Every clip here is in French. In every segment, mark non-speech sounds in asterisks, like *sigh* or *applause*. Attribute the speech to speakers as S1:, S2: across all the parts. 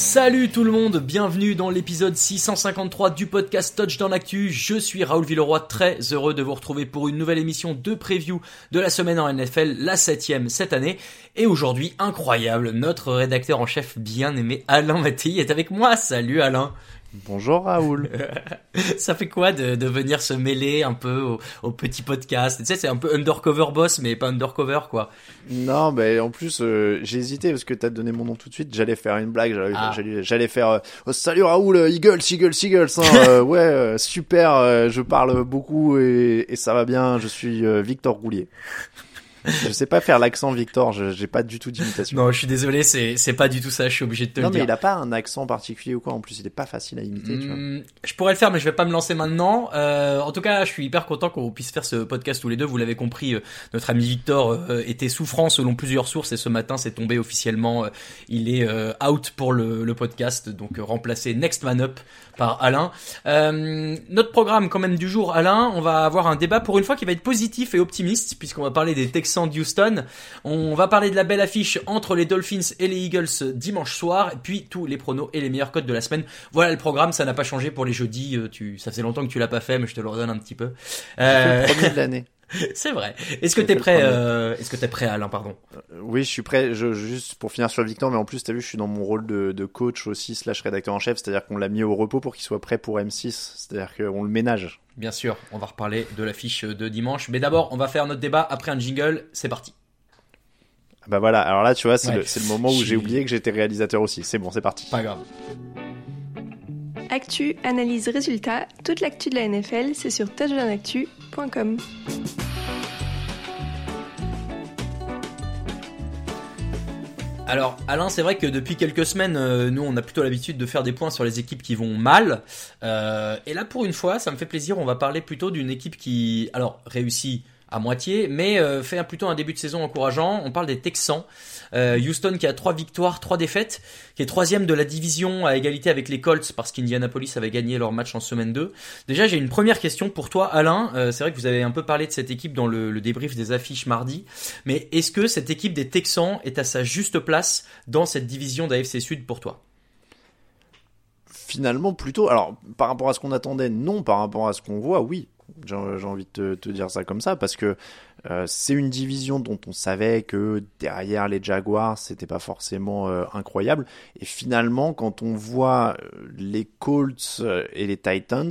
S1: Salut tout le monde, bienvenue dans l'épisode 653 du podcast Touch dans l'actu. Je suis Raoul Villeroy, très heureux de vous retrouver pour une nouvelle émission de preview de la semaine en NFL, la septième cette année. Et aujourd'hui, incroyable, notre rédacteur en chef bien aimé Alain Mattei est avec moi. Salut Alain.
S2: Bonjour Raoul. *laughs*
S1: Ça fait quoi de, de venir se mêler un peu au, au petit podcast? Tu sais, c'est un peu undercover boss, mais pas undercover quoi.
S2: Non, mais en plus, euh, j'ai hésité parce que t'as donné mon nom tout de suite. J'allais faire une blague. J'allais,
S1: Ah.
S2: j'allais, j'allais faire euh, oh, Salut Raoul, euh, Eagles, Eagles, Eagles. hein, *laughs* euh, ouais, euh, super. je parle beaucoup et, et ça va bien. Je suis Victor Roulier. *laughs* je sais pas faire l'accent Victor. Je, j'ai pas du tout d'imitation.
S1: Non, je suis désolé, c'est c'est pas du tout ça. Je suis obligé de te
S2: Non,
S1: le
S2: mais
S1: dire.
S2: il a pas un accent particulier ou quoi. En plus, il est pas facile à imiter. Tu vois.
S1: Hmm, je pourrais le faire, mais je vais pas me lancer maintenant. Euh, en tout cas, je suis hyper content qu'on puisse faire ce podcast tous les deux. Vous l'avez compris, euh, notre ami Victor euh, était souffrant selon plusieurs sources et ce matin, c'est tombé officiellement. il est out pour le, le podcast, donc remplacé Next Man Up par Alain. Notre programme quand même du jour, Alain, on va avoir un débat pour une fois qui va être positif et optimiste, puisqu'on va parler des Texans d'Houston. On va parler de la belle affiche entre les Dolphins et les Eagles dimanche soir, et puis tous les pronos et les meilleurs codes de la semaine. Voilà le programme, ça n'a pas changé pour les jeudis. euh, Tu, ça faisait longtemps que tu l'as pas fait, mais je te le redonne un petit peu. Euh,
S2: le premier de l'année. *laughs* *laughs*
S1: c'est vrai. Est-ce que t'es prêt euh, Est-ce que t'es prêt, Alain Pardon?
S2: Euh, Oui, je suis prêt. Je, juste pour finir sur Victor, mais en plus, t'as vu, je suis dans mon rôle de, de coach aussi slash rédacteur en chef, c'est-à-dire qu'on l'a mis au repos pour qu'il soit prêt pour M6, c'est-à-dire qu'on le ménage.
S1: Bien sûr, on va reparler de l'affiche de dimanche, mais d'abord, on va faire notre débat après un jingle. C'est parti.
S2: Ah Bah voilà. Alors là, tu vois, c'est
S1: Ouais.
S2: le, moment où j'ai oublié que j'étais réalisateur aussi. C'est bon, c'est parti.
S1: Pas grave.
S3: Actu, analyse, résultat, toute l'actu de la NFL, c'est sur touchdownactu.com.
S1: Alors, Alain, c'est vrai que depuis quelques semaines, euh, nous, on a plutôt l'habitude de faire des points sur les équipes qui vont mal. Euh, et là, pour une fois, ça me fait plaisir. On va parler plutôt d'une équipe qui, alors, réussit à moitié, mais euh, fait plutôt un début de saison encourageant. On parle des Texans. Euh, Houston qui a trois victoires, trois défaites, qui est troisième de la division à égalité avec les Colts parce qu'Indianapolis avait gagné leur match en semaine 2. Déjà, j'ai une première question pour toi, Alain. Euh, c'est vrai que vous avez un peu parlé de cette équipe dans le, le débrief des affiches mardi, mais est-ce que cette équipe des Texans est à sa juste place dans cette division d'AFC Sud pour toi?
S2: Finalement, plutôt. Alors, par rapport à ce qu'on attendait, non. Par rapport à ce qu'on voit, oui. J'ai envie de te, dire ça comme ça parce que euh, c'est une division dont on savait que derrière les Jaguars, c'était pas forcément euh, incroyable. Et finalement, quand on voit euh, les Colts et les Titans,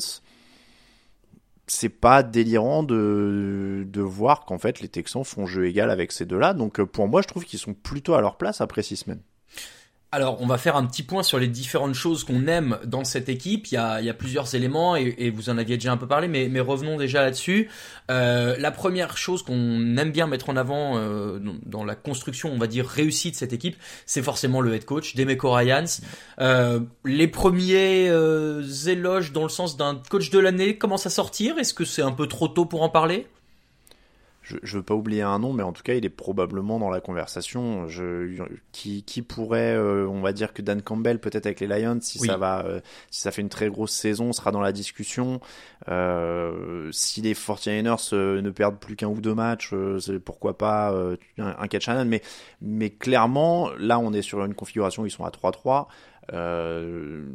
S2: c'est pas délirant de, de voir qu'en fait les Texans font jeu égal avec ces deux-là. Donc pour moi, je trouve qu'ils sont plutôt à leur place après six semaines.
S1: Alors, on va faire un petit point sur les différentes choses qu'on aime dans cette équipe. Il y a, plusieurs éléments et, vous en aviez déjà un peu parlé, mais, revenons déjà là-dessus. Euh, la première chose qu'on aime bien mettre en avant euh, dans, la construction, on va dire réussie de cette équipe, c'est forcément le head coach, Demeco Ryans. Euh, les premiers éloges dans le sens d'un coach de l'année commencent à sortir? Est-ce que c'est un peu trop tôt pour en parler?
S2: Je, je veux pas oublier un nom, mais en tout cas, il est probablement dans la conversation. Je, qui, qui pourrait, euh, on va dire que Dan Campbell, peut-être avec les Lions, si ça va, euh, si ça fait une très grosse saison, sera dans la discussion. Euh, si les 49ers ne perdent plus qu'un ou deux matchs, pourquoi pas un, un catch mais, mais clairement, là, on est sur une configuration où ils sont à 3-3. Euh,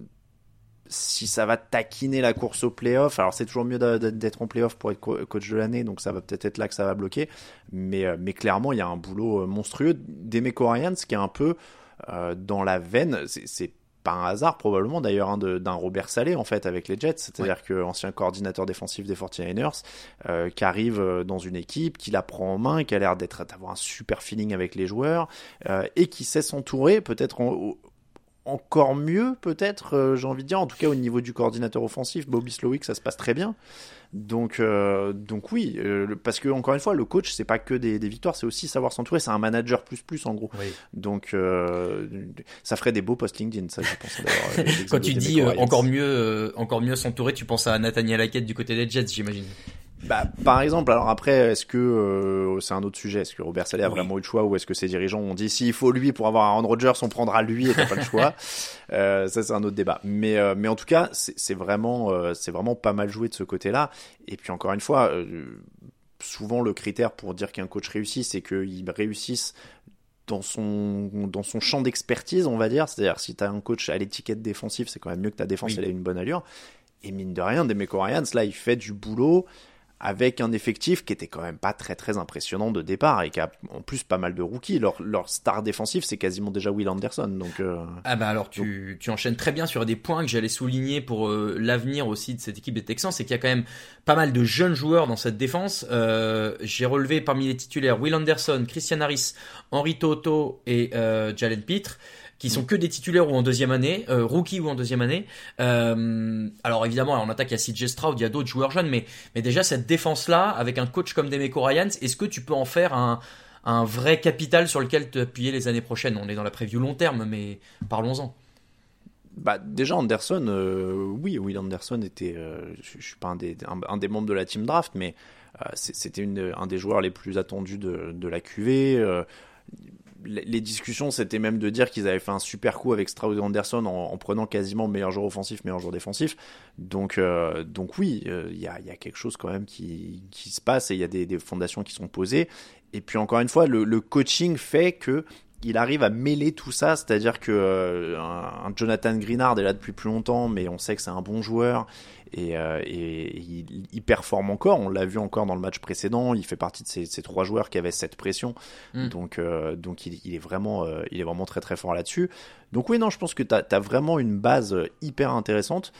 S2: si ça va taquiner la course au playoff, alors c'est toujours mieux d'être en playoff pour être coach de l'année, donc ça va peut-être être là que ça va bloquer. Mais, euh, mais clairement, il y a un boulot euh, monstrueux d'Emeco Ryans qui est un peu euh, dans la veine. C'est pas un hasard probablement d'ailleurs hein, d'un Robert Salé en fait avec les Jets, c'est-à-dire que ancien coordinateur défensif des 49ers qui arrive dans une équipe, qui la prend en main, qui a l'air d'être d'avoir un super feeling avec les joueurs et qui sait s'entourer peut-être encore mieux, peut-être, euh, j'ai envie de dire, en tout cas au niveau du coordinateur offensif, Bobby Slowick, ça se passe très bien. Donc, euh, donc oui, euh, parce que encore une fois, le coach, c'est pas que des, victoires, c'est aussi savoir s'entourer. C'est un manager plus plus en gros. Donc, ça ferait des beaux posts LinkedIn, ça, je pense. *laughs*
S1: Quand tu dis encore mieux, encore mieux s'entourer, tu penses à Nathaniel Hackett du côté des Jets, j'imagine.
S2: Bah, par exemple, alors après, est-ce que euh, c'est un autre sujet Est-ce que Robert Saleh a vraiment eu le choix ou est-ce que ses dirigeants ont dit s'il faut lui pour avoir un Aaron Rodgers, on prendra lui et t'as pas le choix *laughs* euh, Ça, c'est un autre débat. Mais, euh, mais en tout cas, c'est vraiment, euh, c'est vraiment pas mal joué de ce côté-là. Et puis encore une fois, souvent le critère pour dire qu'un coach réussit, c'est qu'il réussisse dans son, dans son champ d'expertise, on va dire. C'est-à-dire, si tu as un coach à l'étiquette défensive, c'est quand même mieux que ta défense, elle ait une bonne allure. Et mine de rien, Demeco Ryans, là, il fait du boulot avec un effectif qui était quand même pas très très impressionnant de départ et qui a en plus pas mal de rookies. Leur, star défensif, c'est quasiment déjà Will Anderson. Donc, euh,
S1: ah bah alors tu, tu enchaînes très bien sur des points que j'allais souligner pour euh, l'avenir aussi de cette équipe des Texans, c'est qu'il y a quand même pas mal de jeunes joueurs dans cette défense. Euh, J'ai relevé parmi les titulaires Will Anderson, Christian Harris, Henri Toto et Jalen Pitre qui sont que des titulaires ou en deuxième année, euh, rookie ou en deuxième année. Euh, alors évidemment, en attaque, il y a CJ Stroud, il y a d'autres joueurs jeunes, mais, mais déjà cette défense-là, avec un coach comme Demeco Ryans, est-ce que tu peux en faire un, un vrai capital sur lequel te appuyer les années prochaines? On est dans la preview long terme, mais parlons-en.
S2: Bah déjà Anderson, euh, oui, Will Anderson était, euh, je, je, suis pas un des, un, des membres de la team draft, mais euh, c'était un des joueurs les plus attendus de, de la QV les discussions, c'était même de dire qu'ils avaient fait un super coup avec Stroud Anderson en, prenant quasiment meilleur joueur offensif, meilleur joueur défensif. Donc, euh, donc oui, euh, il y, a, y, a, quelque chose quand même qui, se passe et il y a des, fondations qui sont posées. Et puis encore une fois, le, coaching fait que il arrive à mêler tout ça, c'est-à-dire que euh, Jonathan Greenard est là depuis plus longtemps, mais on sait que c'est un bon joueur et, euh, et il, performe encore. On l'a vu encore dans le match précédent. Il fait partie de ces, ces trois joueurs qui avaient cette pression, mm. donc euh, donc il, il, est vraiment il est vraiment très très fort là-dessus. Donc oui non, je pense que tu as, vraiment une base hyper intéressante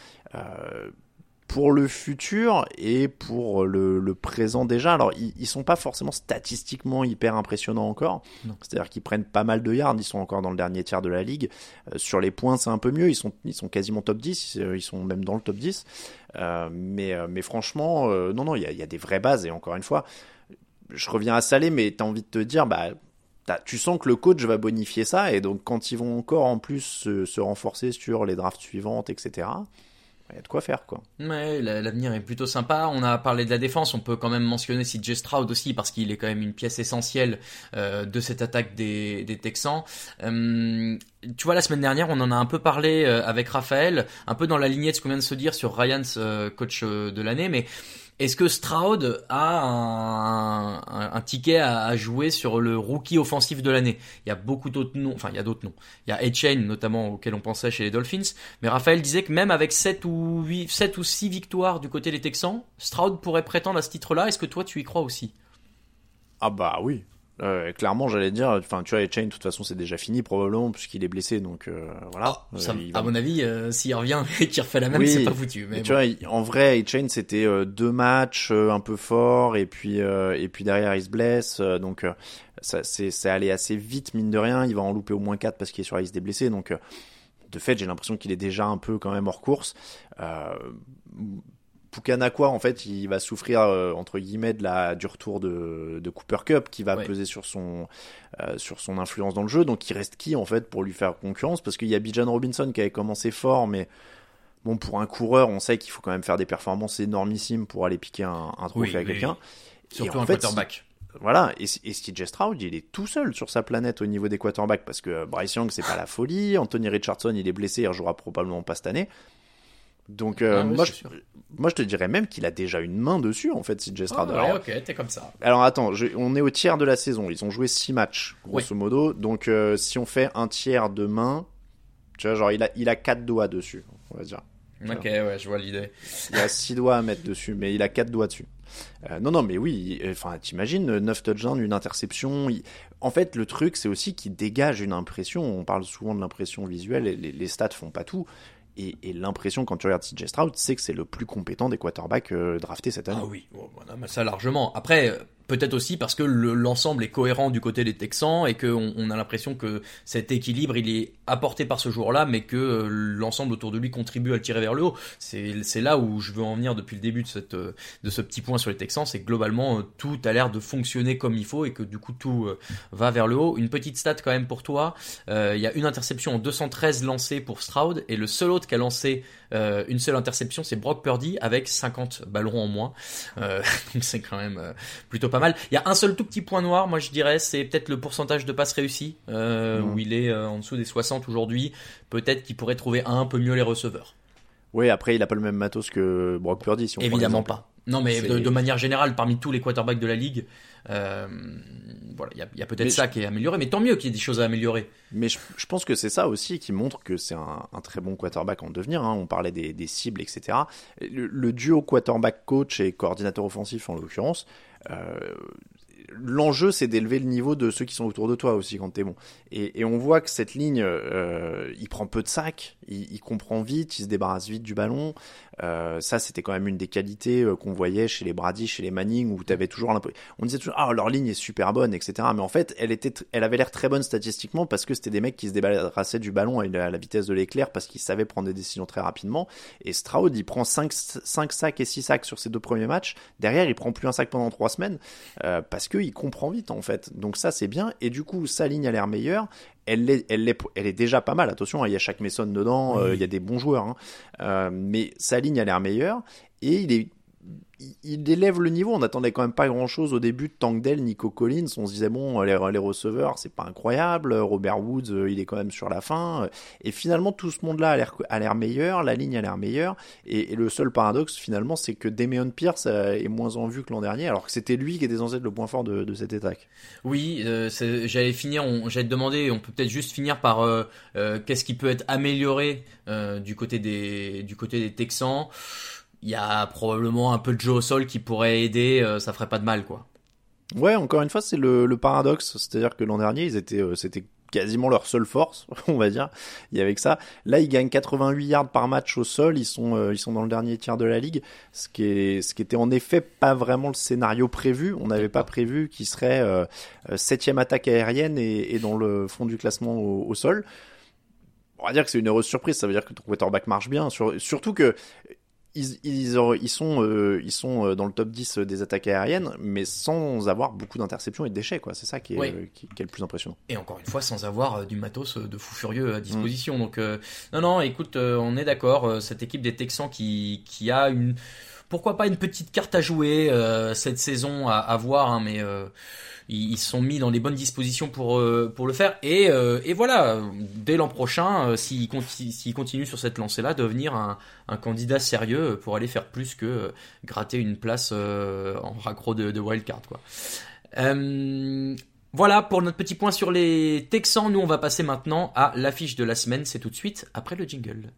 S2: pour le futur et pour le, le présent déjà. Alors, ils, ils, sont pas forcément statistiquement hyper impressionnants encore. C'est-à-dire qu'ils prennent pas mal de yards. Ils sont encore dans le dernier tiers de la ligue. Euh, sur les points, c'est un peu mieux. Ils sont, ils sont quasiment top 10. Ils sont même dans le top 10. Euh, mais, euh, mais franchement, euh, non, non, il y a, y a, des vraies bases. Et encore une fois, je reviens à Salé, mais tu as envie de te dire, bah, tu sens que le coach va bonifier ça. Et donc, quand ils vont encore en plus se, se renforcer sur les drafts suivantes, etc., il y a de quoi faire quoi.
S1: Ouais, l'avenir est plutôt sympa. On a parlé de la défense, on peut quand même mentionner CJ Stroud aussi parce qu'il est quand même une pièce essentielle euh, de cette attaque des, Texans. Euh, tu vois, la semaine dernière, on en a un peu parlé euh, avec Raphaël, un peu dans la lignée de ce qu'on vient de se dire sur Ryans, coach de l'année, mais est-ce que Stroud a un, ticket à, jouer sur le rookie offensif de l'année? Il y a beaucoup d'autres noms, enfin il y a d'autres noms. Il y a A-Chain notamment auquel on pensait chez les Dolphins, mais Raphaël disait que même avec 7 ou 8, 7 ou 6 victoires du côté des Texans, Stroud pourrait prétendre à ce titre-là. Est-ce que toi tu y crois aussi?
S2: Ah bah oui, euh, clairement, j'allais dire, enfin, tu vois, Chain, de toute façon, c'est déjà fini probablement puisqu'il est blessé, donc euh, voilà.
S1: Oh, ça, euh, va... À mon avis, euh, s'il revient *laughs* et qu'il refait la même, oui, c'est pas foutu. Mais,
S2: bon. tu vois, en vrai, Chain, c'était deux matchs un peu forts et puis et puis derrière, il se blesse, donc ça c'est c'est allé assez vite mine de rien. Il va en louper au moins quatre parce qu'il est sur la liste des blessés, donc de fait, j'ai l'impression qu'il est déjà un peu quand même hors course. Euh, Pukanakwa, en fait, il va souffrir euh, entre guillemets de la du retour de, de Cooper Cup qui va ouais. peser sur son euh, sur son influence dans le jeu. Donc, il reste qui en fait pour lui faire concurrence? Parce qu'il y a Bijan Robinson qui avait commencé fort, mais bon, pour un coureur, on sait qu'il faut quand même faire des performances énormissimes pour aller piquer un, un trophée oui, à quelqu'un.
S1: Surtout Et un fait, quarterback.
S2: voilà, et, et CJ Stroud, il est tout seul sur sa planète au niveau des quarterbacks parce que Bryce Young, c'est pas la folie. Anthony Richardson, il est blessé, il rejouera probablement pas cette année. Donc, euh,
S1: Ah ouais,
S2: moi, je,
S1: sûr.
S2: moi, je te dirais même qu'il a déjà une main dessus, en fait, CJ Stroud.
S1: Ah, ok, t'es comme ça.
S2: alors attends, je- on est au tiers de la saison. Ils ont joué 6 matchs, grosso modo. Donc euh, si on fait un tiers de main, tu vois, genre il a, il a 4 doigts dessus, on va dire.
S1: Ok, ouais, je vois l'idée.
S2: Il a 6 doigts à mettre dessus, mais il a 4 doigts dessus. Euh, non, non, mais oui, enfin, t'imagines, 9 touchdowns, une interception. il- En fait, le truc, c'est aussi qu'il dégage une impression. On parle souvent de l'impression visuelle, et les, les stats font pas tout. Et, et l'impression, quand tu regardes CJ Stroud, c'est que c'est le plus compétent des quarterbacks euh, draftés cette année.
S1: Ah oui, voilà, mais ça largement. Après, euh, peut-être aussi parce que le- l'ensemble est cohérent du côté des Texans et qu'on on a l'impression que cet équilibre il est apporté par ce joueur-là, mais que euh, l'ensemble autour de lui contribue à le tirer vers le haut. C'est là où je veux en venir depuis le début de euh, ce petit point sur les Texans, c'est que globalement euh, tout a l'air de fonctionner comme il faut et que du coup tout va vers le haut. Une petite stat quand même pour toi, il y a une interception en 213 lancées pour Stroud et le seul autre qui a lancé une seule interception, c'est Brock Purdy avec 50 ballons en moins. *laughs* Donc c'est quand même plutôt pas mal. Il y a un seul tout petit point noir, moi je dirais, c'est peut-être le pourcentage de passes réussies, euh, où il est euh, en dessous des 60 aujourd'hui. Peut-être qu'il pourrait trouver un peu mieux les receveurs.
S2: Oui, après, il a pas le même matos que Brock Purdy, si on prend
S1: Évidemment pas. Non mais de, de manière générale, parmi tous les quarterbacks de la ligue, euh, voilà, il y a, peut-être ça
S2: je-
S1: qui est amélioré, mais tant mieux qu'il y ait des choses à améliorer.
S2: Mais je, je pense que c'est ça aussi qui montre que c'est un, un très bon quarterback en devenir. hein. On parlait des, des cibles, etc. Le, le duo quarterback-coach et coordinateur offensif, en l'occurrence, uh, l'enjeu, c'est d'élever le niveau de ceux qui sont autour de toi aussi quand t'es bon. Et, on voit que cette ligne, euh, il prend peu de sacs, il, comprend vite, il se débarrasse vite du ballon. Euh, ça, c'était quand même une des qualités euh, qu'on voyait chez les Brady, chez les Manning, où t'avais toujours l'impression, on disait toujours, ah, leur ligne est super bonne, etc. Mais en fait, elle était, elle avait l'air très bonne statistiquement parce que c'était des mecs qui se débarrassaient du ballon à la, vitesse de l'éclair parce qu'ils savaient prendre des décisions très rapidement. Et Stroud, il prend 5, 5 sacs et 6 sacs sur ses deux premiers matchs. Derrière, il prend plus un sac pendant 3 semaines parce qu'il comprend vite en fait. Donc ça, c'est bien. Et du coup, sa ligne a l'air meilleure. Elle est, elle, est, elle est déjà pas mal. Attention, hein, il y a chaque Mason dedans, euh, il y a des bons joueurs. hein. Euh, mais sa ligne a l'air meilleure. Et il est il- élève le niveau. On n'attendait quand même pas grand chose au début de Tankdale, Nico Collins. On se disait, bon, les, receveurs, c'est pas incroyable. Robert Woods, euh, il est quand même sur la fin. Et finalement, tout ce monde-là a l'air, meilleur. La ligne a l'air meilleure. Et, le seul paradoxe, finalement, c'est que Damian Pierce euh, est moins en vue que l'an dernier, alors que c'était lui qui était censé être le point fort de, cette attaque.
S1: Oui, euh, j'allais finir, j'allais te demander, on peut peut-être juste finir par qu'est-ce qui peut être amélioré du côté des du côté des Texans. Il y a probablement un peu de jeu au sol qui pourrait aider, euh, ça ferait pas de mal quoi.
S2: Ouais, encore une fois, c'est le, paradoxe. C'est-à-dire que l'an dernier, ils étaient, euh, c'était quasiment leur seule force, *laughs* on va dire. Il y avait que ça. Là, ils gagnent 88 yards par match au sol. Ils sont, euh, ils sont dans le dernier tiers de la ligue. Ce qui est, ce qui était en effet pas vraiment le scénario prévu. On n'avait pas prévu qu'ils seraient euh, euh, septième attaque aérienne et, dans le fond du classement au, au sol. On va dire que c'est une heureuse surprise. Ça veut dire que ton quarterback marche bien. Sur- surtout que ils, ils, ils sont, euh, ils sont euh, dans le top 10 des attaques aériennes, mais sans avoir beaucoup d'interceptions et de déchets. C'est ça qui est,
S1: Oui.
S2: euh, qui, qui est le plus impressionnant.
S1: Et encore une fois, sans avoir euh, du matos euh, de fou furieux
S2: Mm.
S1: à disposition. Donc, euh, non, non, écoute, euh, on est d'accord. euh, cette équipe des Texans qui, qui a une, pourquoi pas une petite carte à jouer euh, cette saison à, à voir, hein, mais euh, ils sont mis dans les bonnes dispositions pour euh, le faire. Et, voilà, dès l'an prochain, s'ils conti- s'ils continuent sur cette lancée-là, devenir un, candidat sérieux pour aller faire plus que gratter une place en raccro de, wildcard, voilà pour notre petit point sur les Texans. Nous, on va passer maintenant à l'affiche de la semaine. C'est tout de suite après le jingle.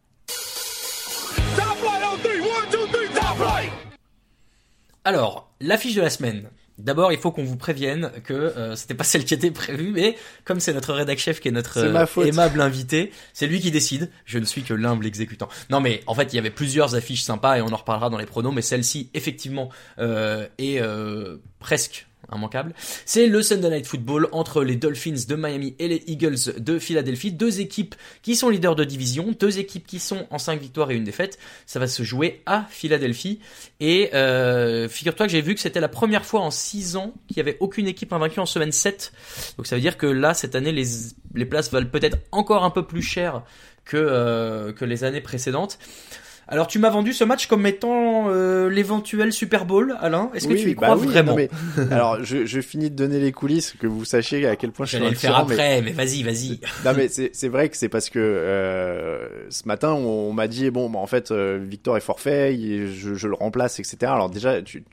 S1: Alors, l'affiche de la semaine. D'abord, il faut qu'on vous prévienne que euh, c'était pas celle qui était prévue, mais comme c'est notre rédac chef qui est notre euh, aimable invité, c'est lui qui décide. Je ne suis que l'humble exécutant. Non, mais en fait, il y avait plusieurs affiches sympas et on en reparlera dans les pronos, mais celle-ci, effectivement, euh, est euh, presque immanquable. C'est le Sunday Night Football entre les Dolphins de Miami et les Eagles de Philadelphie. Deux équipes qui sont leaders de division, deux équipes qui sont en 5 victoires et une défaite. Ça va se jouer à Philadelphie. Et euh, figure-toi que j'ai vu que c'était la première fois en 6 ans qu'il y avait aucune équipe invaincue en semaine 7. Donc ça veut dire que là, cette année, les, les places valent peut-être encore un peu plus cher que, euh, que les années précédentes. Alors tu m'as vendu ce match comme étant euh, l'éventuel Super Bowl, Alain. Est-ce que
S2: Oui,
S1: tu y
S2: bah
S1: crois
S2: oui,
S1: vraiment
S2: non, mais- *laughs* alors, je, je finis de donner les coulisses, que vous sachiez à quel point je suis
S1: le faire
S2: mais-
S1: après, mais vas-y, vas-y.
S2: Non mais c'est vrai que c'est parce que euh, ce matin on, on m'a dit bon bah, en fait euh, Victor est forfait, il- je, je le remplace etc. Alors déjà tu,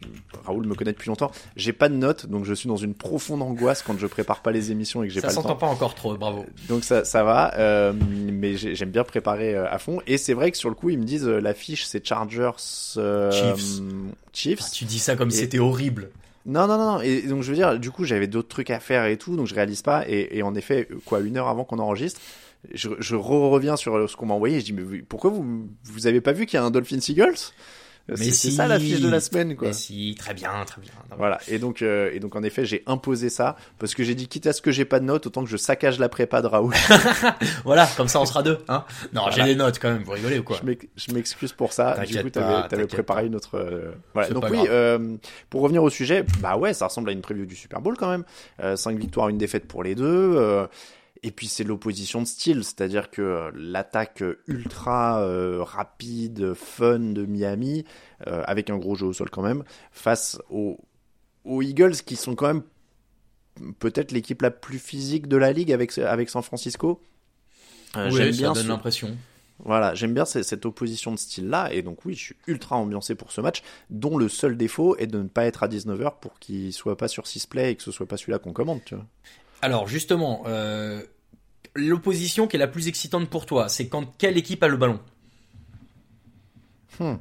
S2: Raoul me connaît depuis longtemps, j'ai pas de notes donc je suis dans une profonde angoisse quand je prépare pas les émissions et que j'ai
S1: Ça
S2: pas le
S1: s'entend
S2: temps.
S1: pas encore trop, bravo.
S2: Donc ça ça va, euh, mais j'ai- j'aime bien préparer à fond et c'est vrai que sur le coup ils me disent l'affiche c'est Chargers euh,
S1: Chiefs.
S2: Chiefs.
S1: Ah, tu dis ça comme si c'était horrible.
S2: Non, non, non. Et donc, je veux dire, du coup, j'avais d'autres trucs à faire et tout, donc je réalise pas. Et, et en effet, quoi, une heure avant qu'on enregistre, je, je re- reviens sur ce qu'on m'a envoyé. Et je dis, mais pourquoi vous, vous avez pas vu qu'il y a un Dolphins Eagles
S1: Mais
S2: C'est c'est
S1: si.
S2: ça l'affiche de la semaine, quoi.
S1: Mais si, très bien, très bien.
S2: Voilà. Et donc, euh, et donc, en effet, j'ai imposé ça parce que j'ai dit, quitte à ce que j'ai pas de notes, autant que je saccage la prépa de Raoul. *laughs*
S1: Voilà, comme ça on sera deux, hein. Non, j'ai des notes quand même, vous rigolez ou quoi
S2: Je m'ex- je m'excuse pour ça. Du coup, t'avais, préparé une autre. euh, Voilà. Donc oui, euh, pour revenir au sujet, bah ouais, ça ressemble à une preview du Super Bowl quand même. Euh, cinq victoires, une défaite pour les deux. Euh, et puis c'est l'opposition de style, c'est-à-dire que euh, l'attaque ultra euh, rapide, fun de Miami, euh, avec un gros jeu au sol quand même, face aux, aux Eagles qui sont quand même peut-être l'équipe la plus physique de la ligue avec, avec San Francisco. Euh,
S1: Oui,
S2: j'aime
S1: ça
S2: bien
S1: donne
S2: ce-
S1: l'impression.
S2: voilà, j'aime bien cette, cette opposition de style-là, et donc oui, je suis ultra ambiancé pour ce match, dont le seul défaut est de ne pas être à 19h pour qu'il soit pas sur 6 play et que ce soit pas celui-là qu'on commande, tu vois.
S1: Alors justement, euh, l'opposition qui est la plus excitante pour toi, c'est quand quelle équipe a le ballon
S2: Hmm.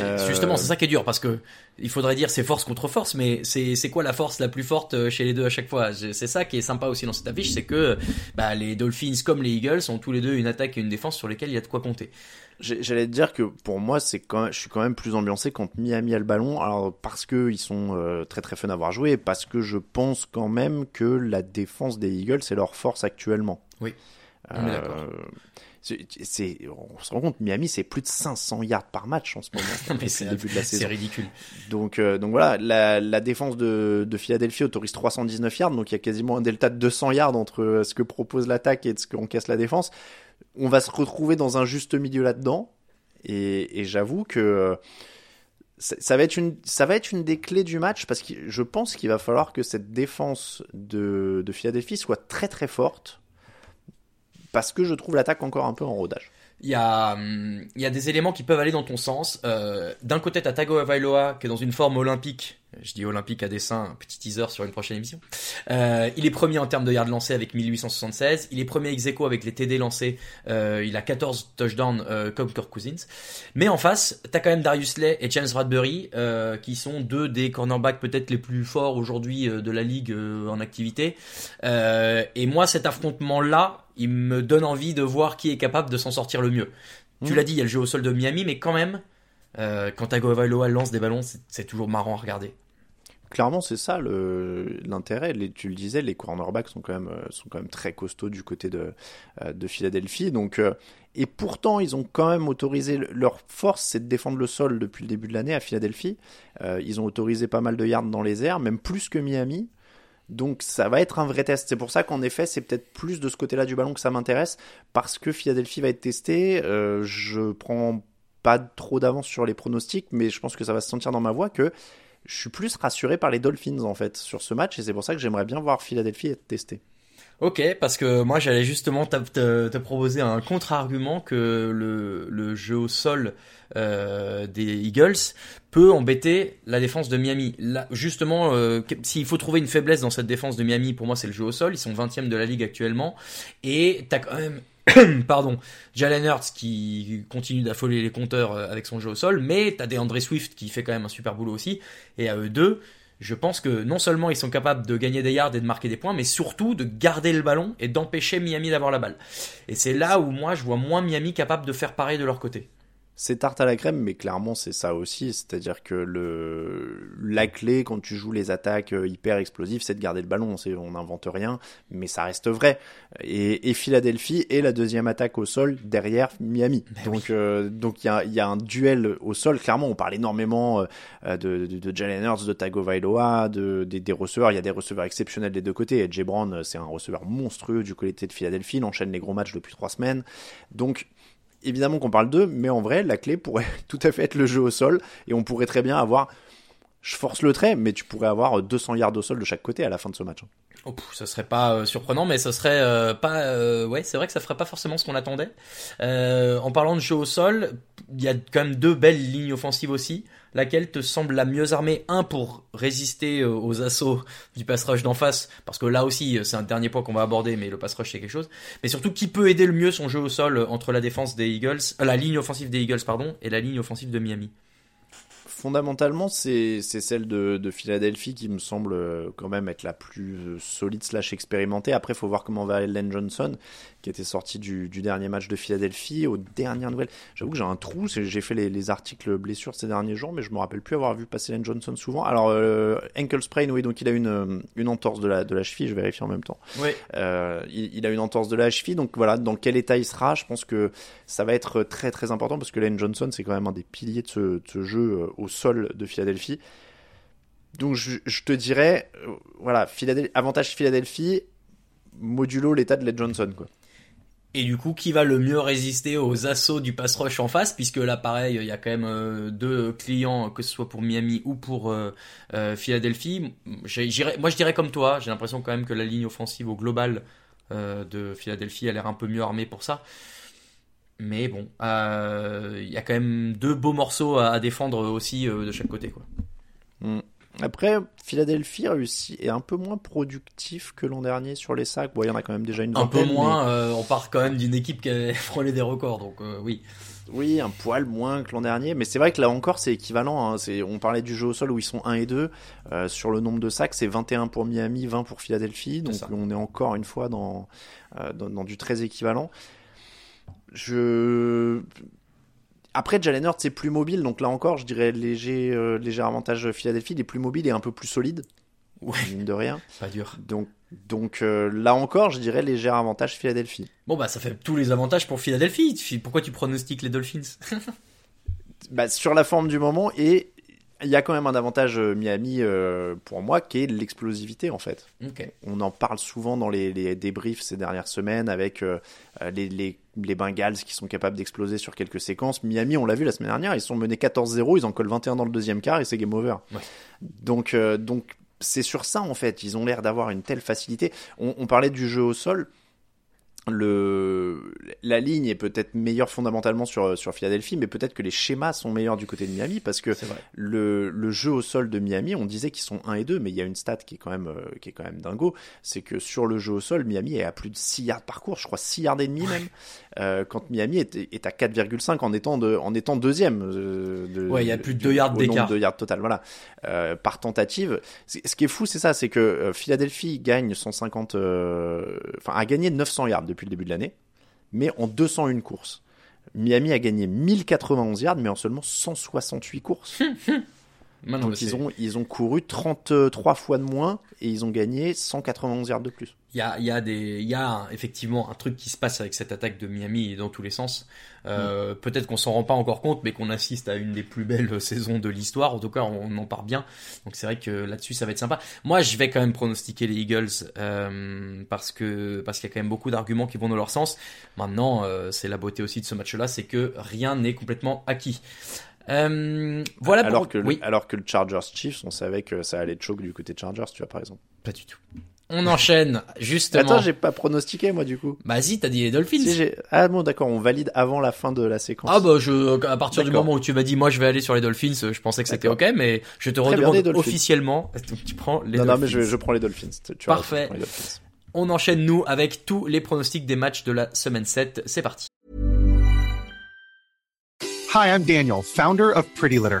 S2: Euh,
S1: Justement, c'est ça qui est dur parce que il faudrait dire c'est force contre force, mais c'est c'est quoi la force la plus forte euh, chez les deux à chaque fois? C'est ça qui est sympa aussi dans cette affiche, c'est que bah, les Dolphins comme les Eagles ont tous les deux une attaque et une défense sur lesquelles il y a de quoi compter.
S2: J'allais te dire que pour moi, c'est je suis quand même plus ambiancé quand Miami a le ballon, alors parce que ils sont euh, très très fun à voir jouer, et parce que je pense quand même que la défense des Eagles c'est leur force actuellement.
S1: Oui, d'accord.
S2: c'est- on se rend compte, Miami c'est plus de 500 yards par match en ce moment. *laughs*
S1: Mais c'est
S2: le début de la *laughs*
S1: c'est ridicule.
S2: Donc, euh, donc voilà, la, la défense de, de Philadelphie autorise 319 yards, donc il y a quasiment un delta de 200 yards entre euh, ce que propose l'attaque et de ce qu'encaisse la défense. On va se retrouver dans un juste milieu là-dedans, et, et j'avoue que euh, ça, ça va être une, ça va être une des clés du match parce que je pense qu'il va falloir que cette défense de, de Philadelphie soit très très forte, parce que je trouve l'attaque encore un peu en rodage.
S1: Il y, a, hum, y a des éléments qui peuvent aller dans ton sens. Euh, D'un côté, t'as Tago Availoa qui est dans une forme olympique. Je dis olympique à dessein, un petit teaser sur une prochaine émission. Euh, il est premier en termes de yards lancés avec 1876. Il est premier ex avec les TD lancés. Euh, il a 14 touchdowns comme Kirk Cousins. Mais en face, t'as quand même Darius Lay et James Bradbury euh, qui sont deux des cornerbacks peut-être les plus forts aujourd'hui de la ligue en activité. Et moi, cet affrontement-là, il me donne envie de voir qui est capable de s'en sortir le mieux. Tu
S2: Mhm.
S1: l'as dit, il y a le jeu au sol de Miami, mais quand même, euh, quand Tagovailoa lance des ballons, c'est- toujours marrant à regarder.
S2: Clairement, c'est ça l'intérêt. Tu le disais, les cornerbacks sont quand même euh, sont quand même très costauds du côté de euh, de Philadelphie. Donc euh, et pourtant, ils ont quand même autorisé le- leur force, c'est de défendre le sol depuis le début de l'année à Philadelphie. Ils ont autorisé pas mal de yards dans les airs, même plus que Miami. Donc ça va être un vrai test. C'est pour ça qu'en effet, c'est peut-être plus de ce côté-là du ballon que ça m'intéresse, parce que Philadelphie va être testé. Euh, je prends pas trop d'avance sur les pronostics, mais je pense que ça va se sentir dans ma voix que je suis plus rassuré par les Dolphins en fait sur ce match, et c'est pour ça que j'aimerais bien voir Philadelphie être testé.
S1: Ok, parce que moi j'allais justement te, te- proposer un contre-argument que le, jeu au sol euh, des Eagles peut embêter la défense de Miami. Là, justement, euh, s'il faut trouver une faiblesse dans cette défense de Miami, pour moi c'est le jeu au sol. Ils sont 20e de la ligue actuellement. Et t'as quand même... *coughs* Pardon, Jalen Hurts qui continue d'affoler les compteurs euh, avec son jeu au sol, mais t'as des André Swift qui fait quand même un super boulot aussi, et à eux deux, je pense que non seulement ils sont capables de gagner des yards et de marquer des points, mais surtout de garder le ballon et d'empêcher Miami d'avoir la balle. Et c'est là où moi je vois moins Miami capable de faire pareil de leur côté.
S2: C'est tarte à la crème, mais clairement c'est ça aussi, c'est-à-dire que le la clé quand tu joues les attaques euh, hyper explosives, c'est de garder le ballon. On n'invente rien, mais ça reste vrai. Et, et Philadelphie est la deuxième attaque au sol derrière Miami. donc euh, donc il y a il y a un duel au sol. Clairement, on parle énormément euh, de, de, de Jalen Hurts, de Tagovailoa, de des, des receveurs. Il y a des receveurs exceptionnels des deux côtés. Et Jay Brown, c'est un receveur monstrueux du côté de Philadelphie. Il enchaîne les gros matchs depuis trois semaines. Donc évidemment qu'on parle d'eux, mais en vrai, la clé pourrait *laughs* tout à fait être le jeu au sol, et on pourrait très bien avoir, je force le trait, mais tu pourrais avoir 200 yards au sol de chaque côté à la fin de ce match.
S1: Oh, ça serait pas euh, surprenant, mais ça serait euh, pas. Euh, ouais, c'est vrai que ça ferait pas forcément ce qu'on attendait. en parlant de jeu au sol, il y a quand même deux belles lignes offensives aussi. Laquelle te semble la mieux armée? Un pour résister aux assauts du pass rush d'en face, parce que là aussi c'est un dernier point qu'on va aborder, mais le pass rush c'est quelque chose. Mais surtout qui peut aider le mieux son jeu au sol entre la défense des Eagles, la ligne offensive des Eagles pardon, et la ligne offensive de Miami?
S2: Fondamentalement, c'est celle de, Philadelphie qui me semble euh, quand même être la plus euh, solide slash expérimentée. Après, faut voir comment va Ellen Johnson, qui était sorti du, dernier match de Philadelphie. Aux dernières nouvelles, j'avoue que j'ai un trou. J'ai fait les, articles blessures ces derniers jours, mais je me rappelle plus avoir vu passer Ellen Johnson souvent. Alors, euh, ankle sprain, oui, donc il a une, une entorse de la, de la cheville. Je vérifie en même temps.
S1: Oui.
S2: il, a une entorse de la cheville, donc voilà, dans quel état il sera, je pense que ça va être très très important parce que Ellen Johnson, c'est quand même un des piliers de ce, de ce jeu au sol de Philadelphie. Donc je, te dirais, euh, voilà, avantage Philadelphie, modulo l'état de Led Johnson, quoi.
S1: Et du coup, qui va le mieux résister aux assauts du pass rush en face, puisque là, pareil, il y a quand même euh, deux clients, que ce soit pour Miami ou pour euh, Philadelphie. Moi, je dirais comme toi, j'ai l'impression quand même que la ligne offensive au global de Philadelphie a l'air un peu mieux armée pour ça. Mais bon, euh, il y a quand même deux beaux morceaux à, défendre aussi euh, de chaque côté. Quoi.
S2: Mm. Après, Philadelphie réussit est un peu moins productif que l'an dernier sur les sacs. Bon, il y en a quand même déjà une.
S1: Un peu moins, euh, on part quand même d'une équipe qui a *laughs* frôlé des records, donc oui.
S2: Oui, un poil moins que l'an dernier, mais c'est vrai que là encore c'est équivalent. Hein. on parlait du jeu au sol où ils sont 1 et 2. sur le nombre de sacs, c'est 21 pour Miami, 20 pour Philadelphie. Donc on est encore une fois dans, dans du très équivalent. Je après, Jalen Hurts c'est plus mobile, donc là encore, je dirais léger, euh, léger avantage Philadelphie. Il est plus mobile et un peu plus solide,
S1: ouais.
S2: mine de rien. *laughs*
S1: Pas dur.
S2: Donc, donc euh, là encore, je dirais léger avantage Philadelphie.
S1: Bon bah ça fait tous les avantages pour Philadelphie. Pourquoi tu pronostiques les Dolphins *laughs*
S2: bah, Sur la forme du moment et il y a quand même un avantage euh, Miami euh, pour moi qui est l'explosivité en fait. On en parle souvent dans les, les, débriefs ces dernières semaines avec euh, les, les, les, Bengals qui sont capables d'exploser sur quelques séquences. Miami, on l'a vu la semaine dernière, ils sont menés 14-0, ils en collent 21 dans le deuxième quart et c'est game over. Donc, donc c'est sur ça en fait, ils ont l'air d'avoir une telle facilité. On, on parlait du jeu au sol. Le, la ligne est peut-être meilleure fondamentalement sur, sur Philadelphie, mais peut-être que les schémas sont meilleurs du côté de Miami parce que le, le, jeu au sol de Miami, on disait qu'ils sont 1 et 2, mais il y a une stat qui est quand même, euh, qui est quand même dingo, c'est que sur le jeu au sol, Miami est à plus de 6 yards par course, je crois 6 yards et demi même, euh, quand Miami est, est à 4,5 en étant, de, en étant deuxième.
S1: Euh, de, ouais, il y a plus de 2 yards d'écart.
S2: 2 yards total, voilà, euh, par tentative. Ce qui est fou, c'est ça, c'est que Philadelphie gagne 150, enfin a gagné 900 yards depuis le début de l'année, mais en 201 courses. Miami a gagné 1091 yards, mais en seulement 168 courses. *laughs* Donc ils ont, ils ont couru 33 fois de moins et ils ont gagné 191 yards de plus.
S1: Il y a, y, a des, y a effectivement un truc qui se passe avec cette attaque de Miami dans tous les sens. Euh, mm. Peut-être qu'on s'en rend pas encore compte, mais qu'on assiste à une des plus belles *laughs* saisons de l'histoire. En tout cas, on, en part bien. Donc c'est vrai que là-dessus, ça va être sympa. Moi, je vais quand même pronostiquer les Eagles euh, parce que parce qu'il y a quand même beaucoup d'arguments qui vont dans leur sens. Maintenant, euh, c'est la beauté aussi de ce match-là, c'est que rien n'est complètement acquis. Euh, voilà
S2: alors que oui. alors que le Chargers Chiefs, on savait que ça allait choke du côté Chargers, tu vois par exemple.
S1: Pas du tout. On enchaîne justement.
S2: Attends, j'ai pas pronostiqué moi du coup.
S1: Bah si, t'as dit les Dolphins.
S2: ah bon, d'accord, on valide avant la fin de la séquence.
S1: Ah bah je, à partir du moment où tu m'as dit moi je vais aller sur les Dolphins, je pensais que c'était ok, mais je te redemande officiellement. Tu prends les
S2: non,
S1: Dolphins.
S2: Non mais je, prends les Dolphins. Tu
S1: Parfait. On enchaîne nous avec tous les pronostics des matchs de la semaine 7. C'est parti.
S4: Hi, I'm Daniel, founder of Pretty Litter.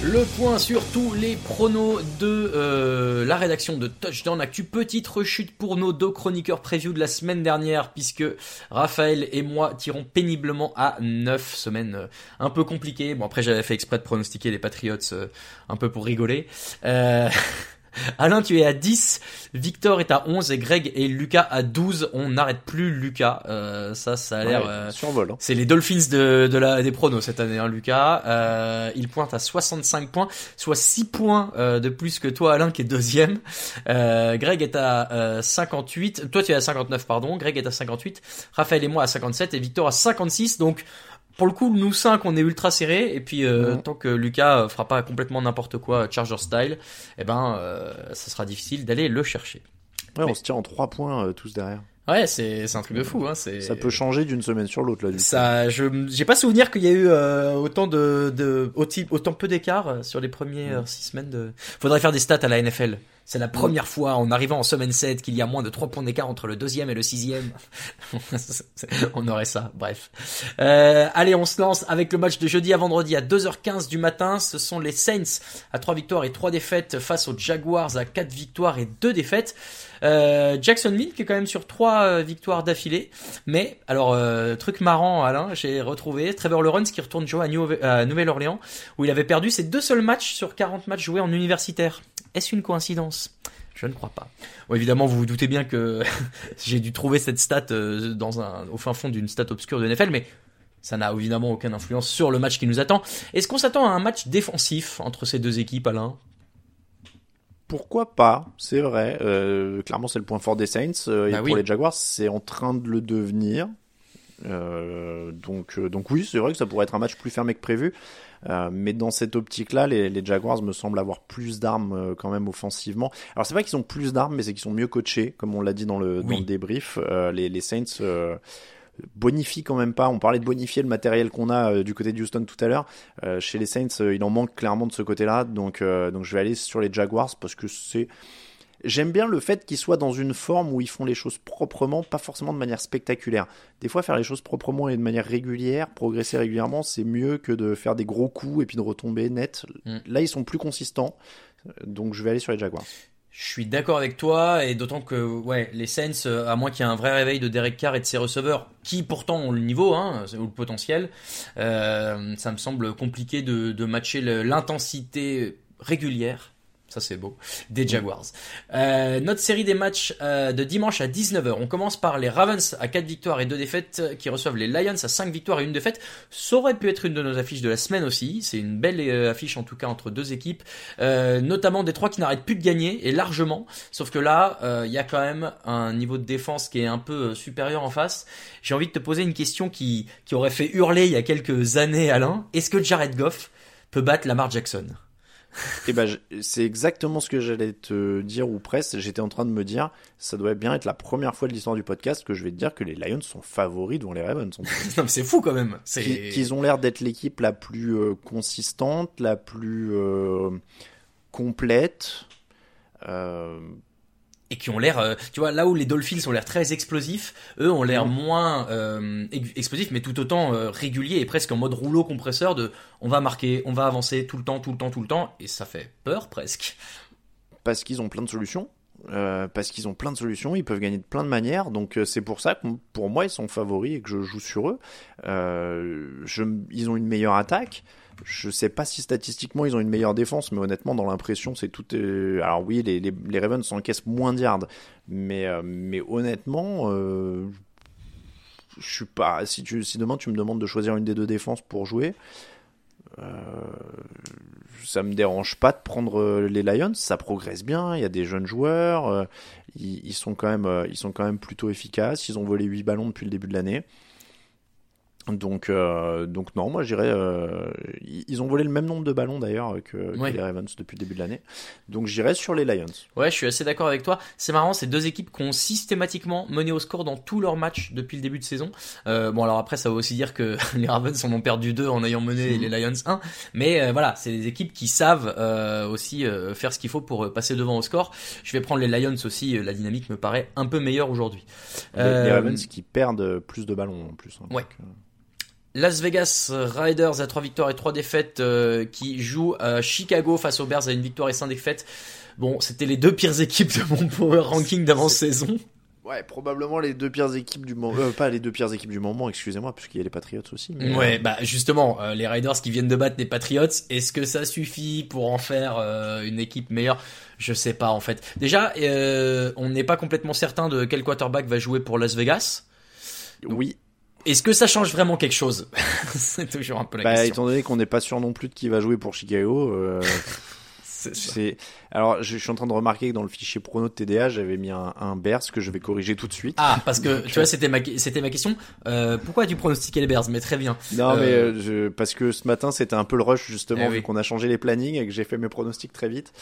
S1: Le point sur tous les pronos de euh, la rédaction de Touchdown Actu. Petite rechute pour nos deux chroniqueurs preview de la semaine dernière, puisque Raphaël et moi tirons péniblement à 9 semaines euh, un peu compliquées. Bon, après, j'avais fait exprès de pronostiquer les Patriots euh, un peu pour rigoler. *laughs* Euh... *laughs* Alain, tu es à 10, Victor est à 11 et Greg et Lucas à 12. On n'arrête plus Lucas. Euh, ça, ça a l'air...
S2: Ouais, survol. hein.
S1: C'est les Dolphins de, de la, des pronos cette année, hein, Lucas. Euh, il pointe à 65 points, soit 6 points euh, de plus que toi, Alain, qui est deuxième. Euh, Greg est à euh, 58. Toi, tu es à 59, pardon. Greg est à 58. Raphaël et moi à 57 et Victor à 56. Donc, pour le coup, nous cinq, on est ultra serrés. Et puis, euh,
S2: Ouais.
S1: tant que Lucas euh, fera pas complètement n'importe quoi, Charger style, eh ben, euh, ça sera difficile d'aller le chercher.
S2: Ouais,
S1: Mais-
S2: on se tient en 3 points euh, tous derrière.
S1: Ouais, c'est c'est un truc de fou. Hein, c'est
S2: Ça peut changer d'une semaine sur l'autre là. Du coup.
S1: ça, je j'ai pas souvenir qu'il y a eu euh, autant de, de autant peu d'écart euh, sur les premières six semaines de. Faudrait faire des stats à la NFL. C'est la première fois en arrivant en semaine 7 qu'il y a moins de 3 points d'écart entre le deuxième et le sixième. *laughs* on aurait ça, bref. Euh, allez, on se lance avec le match de jeudi à vendredi à 2h15 du matin. Ce sont les Saints à 3 victoires et 3 défaites face aux Jaguars à 4 victoires et 2 défaites. Euh, Jacksonville qui est quand même sur 3 victoires d'affilée. Mais, alors, euh, truc marrant, Alain, j'ai retrouvé Trevor Lawrence qui retourne jouer à, à Nouvelle-Orléans où il avait perdu ses deux seuls matchs sur 40 matchs joués en universitaire. Est-ce une coïncidence? Je ne crois pas. Bon, évidemment, vous vous doutez bien que *laughs* j'ai dû trouver cette stat euh, dans un, au fin fond d'une stat obscure de NFL, mais ça n'a évidemment aucune influence sur le match qui nous attend. Est-ce qu'on s'attend à un match défensif entre ces deux équipes, Alain?
S2: Pourquoi pas C'est vrai. Euh, clairement, c'est le point fort des Saints. euh, et
S1: Bah
S2: pour les Jaguars, c'est en train de le devenir. Euh, donc, donc oui, c'est vrai que ça pourrait être un match plus fermé que prévu. Mais dans cette optique-là, les, les Jaguars me semblent avoir plus d'armes quand même offensivement. Alors c'est pas qu'ils ont plus d'armes, mais c'est qu'ils sont mieux coachés, comme on l'a dit dans le, dans le débrief. Les, les Saints bonifient quand même pas. On parlait de bonifier le matériel qu'on a euh, du côté de Houston tout à l'heure. Euh, chez les Saints, euh, il en manque clairement de ce côté-là. Donc, donc je vais aller sur les Jaguars parce que c'est J'aime bien le fait qu'ils soient dans une forme où ils font les choses proprement, pas forcément de manière spectaculaire. Des fois, faire les choses proprement et de manière régulière, progresser régulièrement, c'est mieux que de faire des gros coups et puis de retomber net.
S1: Mm.
S2: Là, ils sont plus consistants, donc je vais aller sur les Jaguars.
S1: Je suis d'accord avec toi, et d'autant que ouais, les Saints, euh, à moins qu'il y ait un vrai réveil de Derek Carr et de ses receveurs, qui pourtant ont le niveau, hein, ou le potentiel, euh, ça me semble compliqué de, matcher l'intensité régulière. Ça c'est beau. Des Jaguars. Euh, notre série des matchs euh, de dimanche à 19h. On commence par les Ravens à 4 victoires et 2 défaites euh, qui reçoivent les Lions à 5 victoires et 1 défaite. Ça aurait pu être une de nos affiches de la semaine aussi. C'est une belle affiche en tout cas entre deux équipes. Notamment des trois qui n'arrêtent plus de gagner et largement. Sauf que là, il y a quand même un niveau de défense qui est un peu supérieur en face. J'ai envie de te poser une question qui, qui aurait fait hurler il y a quelques années Alain. Est-ce que Jared Goff peut battre Lamar Jackson?
S2: Et ben, c'est exactement ce que j'allais te dire ou presque. J'étais en train de me dire, ça doit bien être la première fois de l'histoire du podcast que je vais te dire que les Lions sont favoris devant les Ravens. *laughs*
S1: Non mais c'est fou quand même.
S2: Qu'ils ont l'air d'être l'équipe la plus euh, consistante, la plus euh, complète. Euh,
S1: et qui ont l'air, euh, tu vois, là où les Dolphins ont l'air très explosifs, eux ont l'air
S2: Mhm.
S1: moins euh, ex- explosifs, mais tout autant euh, réguliers et presque en mode rouleau compresseur de on va marquer, on va avancer tout le temps, tout le temps, tout le temps, et ça fait peur presque.
S2: parce qu'ils ont plein de solutions. Euh, parce qu'ils ont plein de solutions, ils peuvent gagner de plein de manières, donc euh, c'est pour ça que pour moi ils sont favoris et que je joue sur eux. Je, ils ont une meilleure attaque. Je sais pas si statistiquement ils ont une meilleure défense, mais honnêtement dans l'impression c'est tout. euh, Alors oui, les, les, les Ravens encaissent moins de yards, mais euh, mais honnêtement, euh, je suis pas. Si tu si demain tu me demandes de choisir une des deux défenses pour jouer, Euh, ça me dérange pas de prendre euh, les Lions, ça progresse bien, il y a des jeunes joueurs, ils, sont quand même, ils sont quand même plutôt efficaces, ils ont volé 8 ballons depuis le début de l'année. Donc, euh, donc non, moi j'irais. Euh, ils ont volé le même nombre de ballons d'ailleurs que,
S1: Ouais.
S2: les Ravens depuis le début de l'année. Donc j'irais sur les Lions.
S1: Ouais, je suis assez d'accord avec toi. C'est marrant, c'est deux équipes qui ont systématiquement mené au score dans tous leurs matchs depuis le début de saison. Euh, bon, alors après, ça veut aussi dire que *laughs* les Ravens en ont perdu deux en ayant mené les Lions 1. Mais euh, voilà, c'est des équipes qui savent aussi faire ce qu'il faut pour passer devant au score. Je vais prendre les Lions aussi. La dynamique me paraît un peu meilleure aujourd'hui.
S2: Les, les Ravens qui perdent plus de ballons en plus. hein.
S1: Ouais.
S2: Donc,
S1: Las Vegas Riders à 3 victoires et 3 défaites euh, qui jouent à Chicago face aux Bears à une victoire et 5 défaites. Bon, c'était les deux pires équipes de mon power ranking d'avant-saison.
S2: Ouais, probablement les deux pires équipes du moment. Euh, pas les deux pires équipes du moment, excusez-moi, puisqu'il y a les Patriots aussi. mais,
S1: Ouais,
S2: euh,
S1: bah justement, euh, les Riders qui viennent de battre les Patriots, est-ce que ça suffit pour en faire euh, une équipe meilleure? Je sais pas en fait. Déjà, euh, on n'est pas complètement certain de quel quarterback va jouer pour Las Vegas.
S2: oui.
S1: Est-ce que ça change vraiment quelque chose? *laughs* C'est toujours un peu la
S2: Bah,
S1: question.
S2: étant donné qu'on n'est pas sûr non plus de qui va jouer pour Chicago, euh, *laughs*
S1: C'est.
S2: Alors, je suis en train de remarquer que dans le fichier prono de TDA, j'avais mis un, un Bears que je vais corriger tout de suite.
S1: Ah, parce que *laughs* tu vois, c'était ma, c'était ma question. Euh, pourquoi tu pronostiquais les Bears Mais très bien.
S2: Non, mais
S1: Euh,
S2: euh, je- parce que ce matin c'était un peu le rush justement
S1: Eh
S2: vu
S1: oui.
S2: qu'on a changé les plannings et que j'ai fait mes pronostics très vite.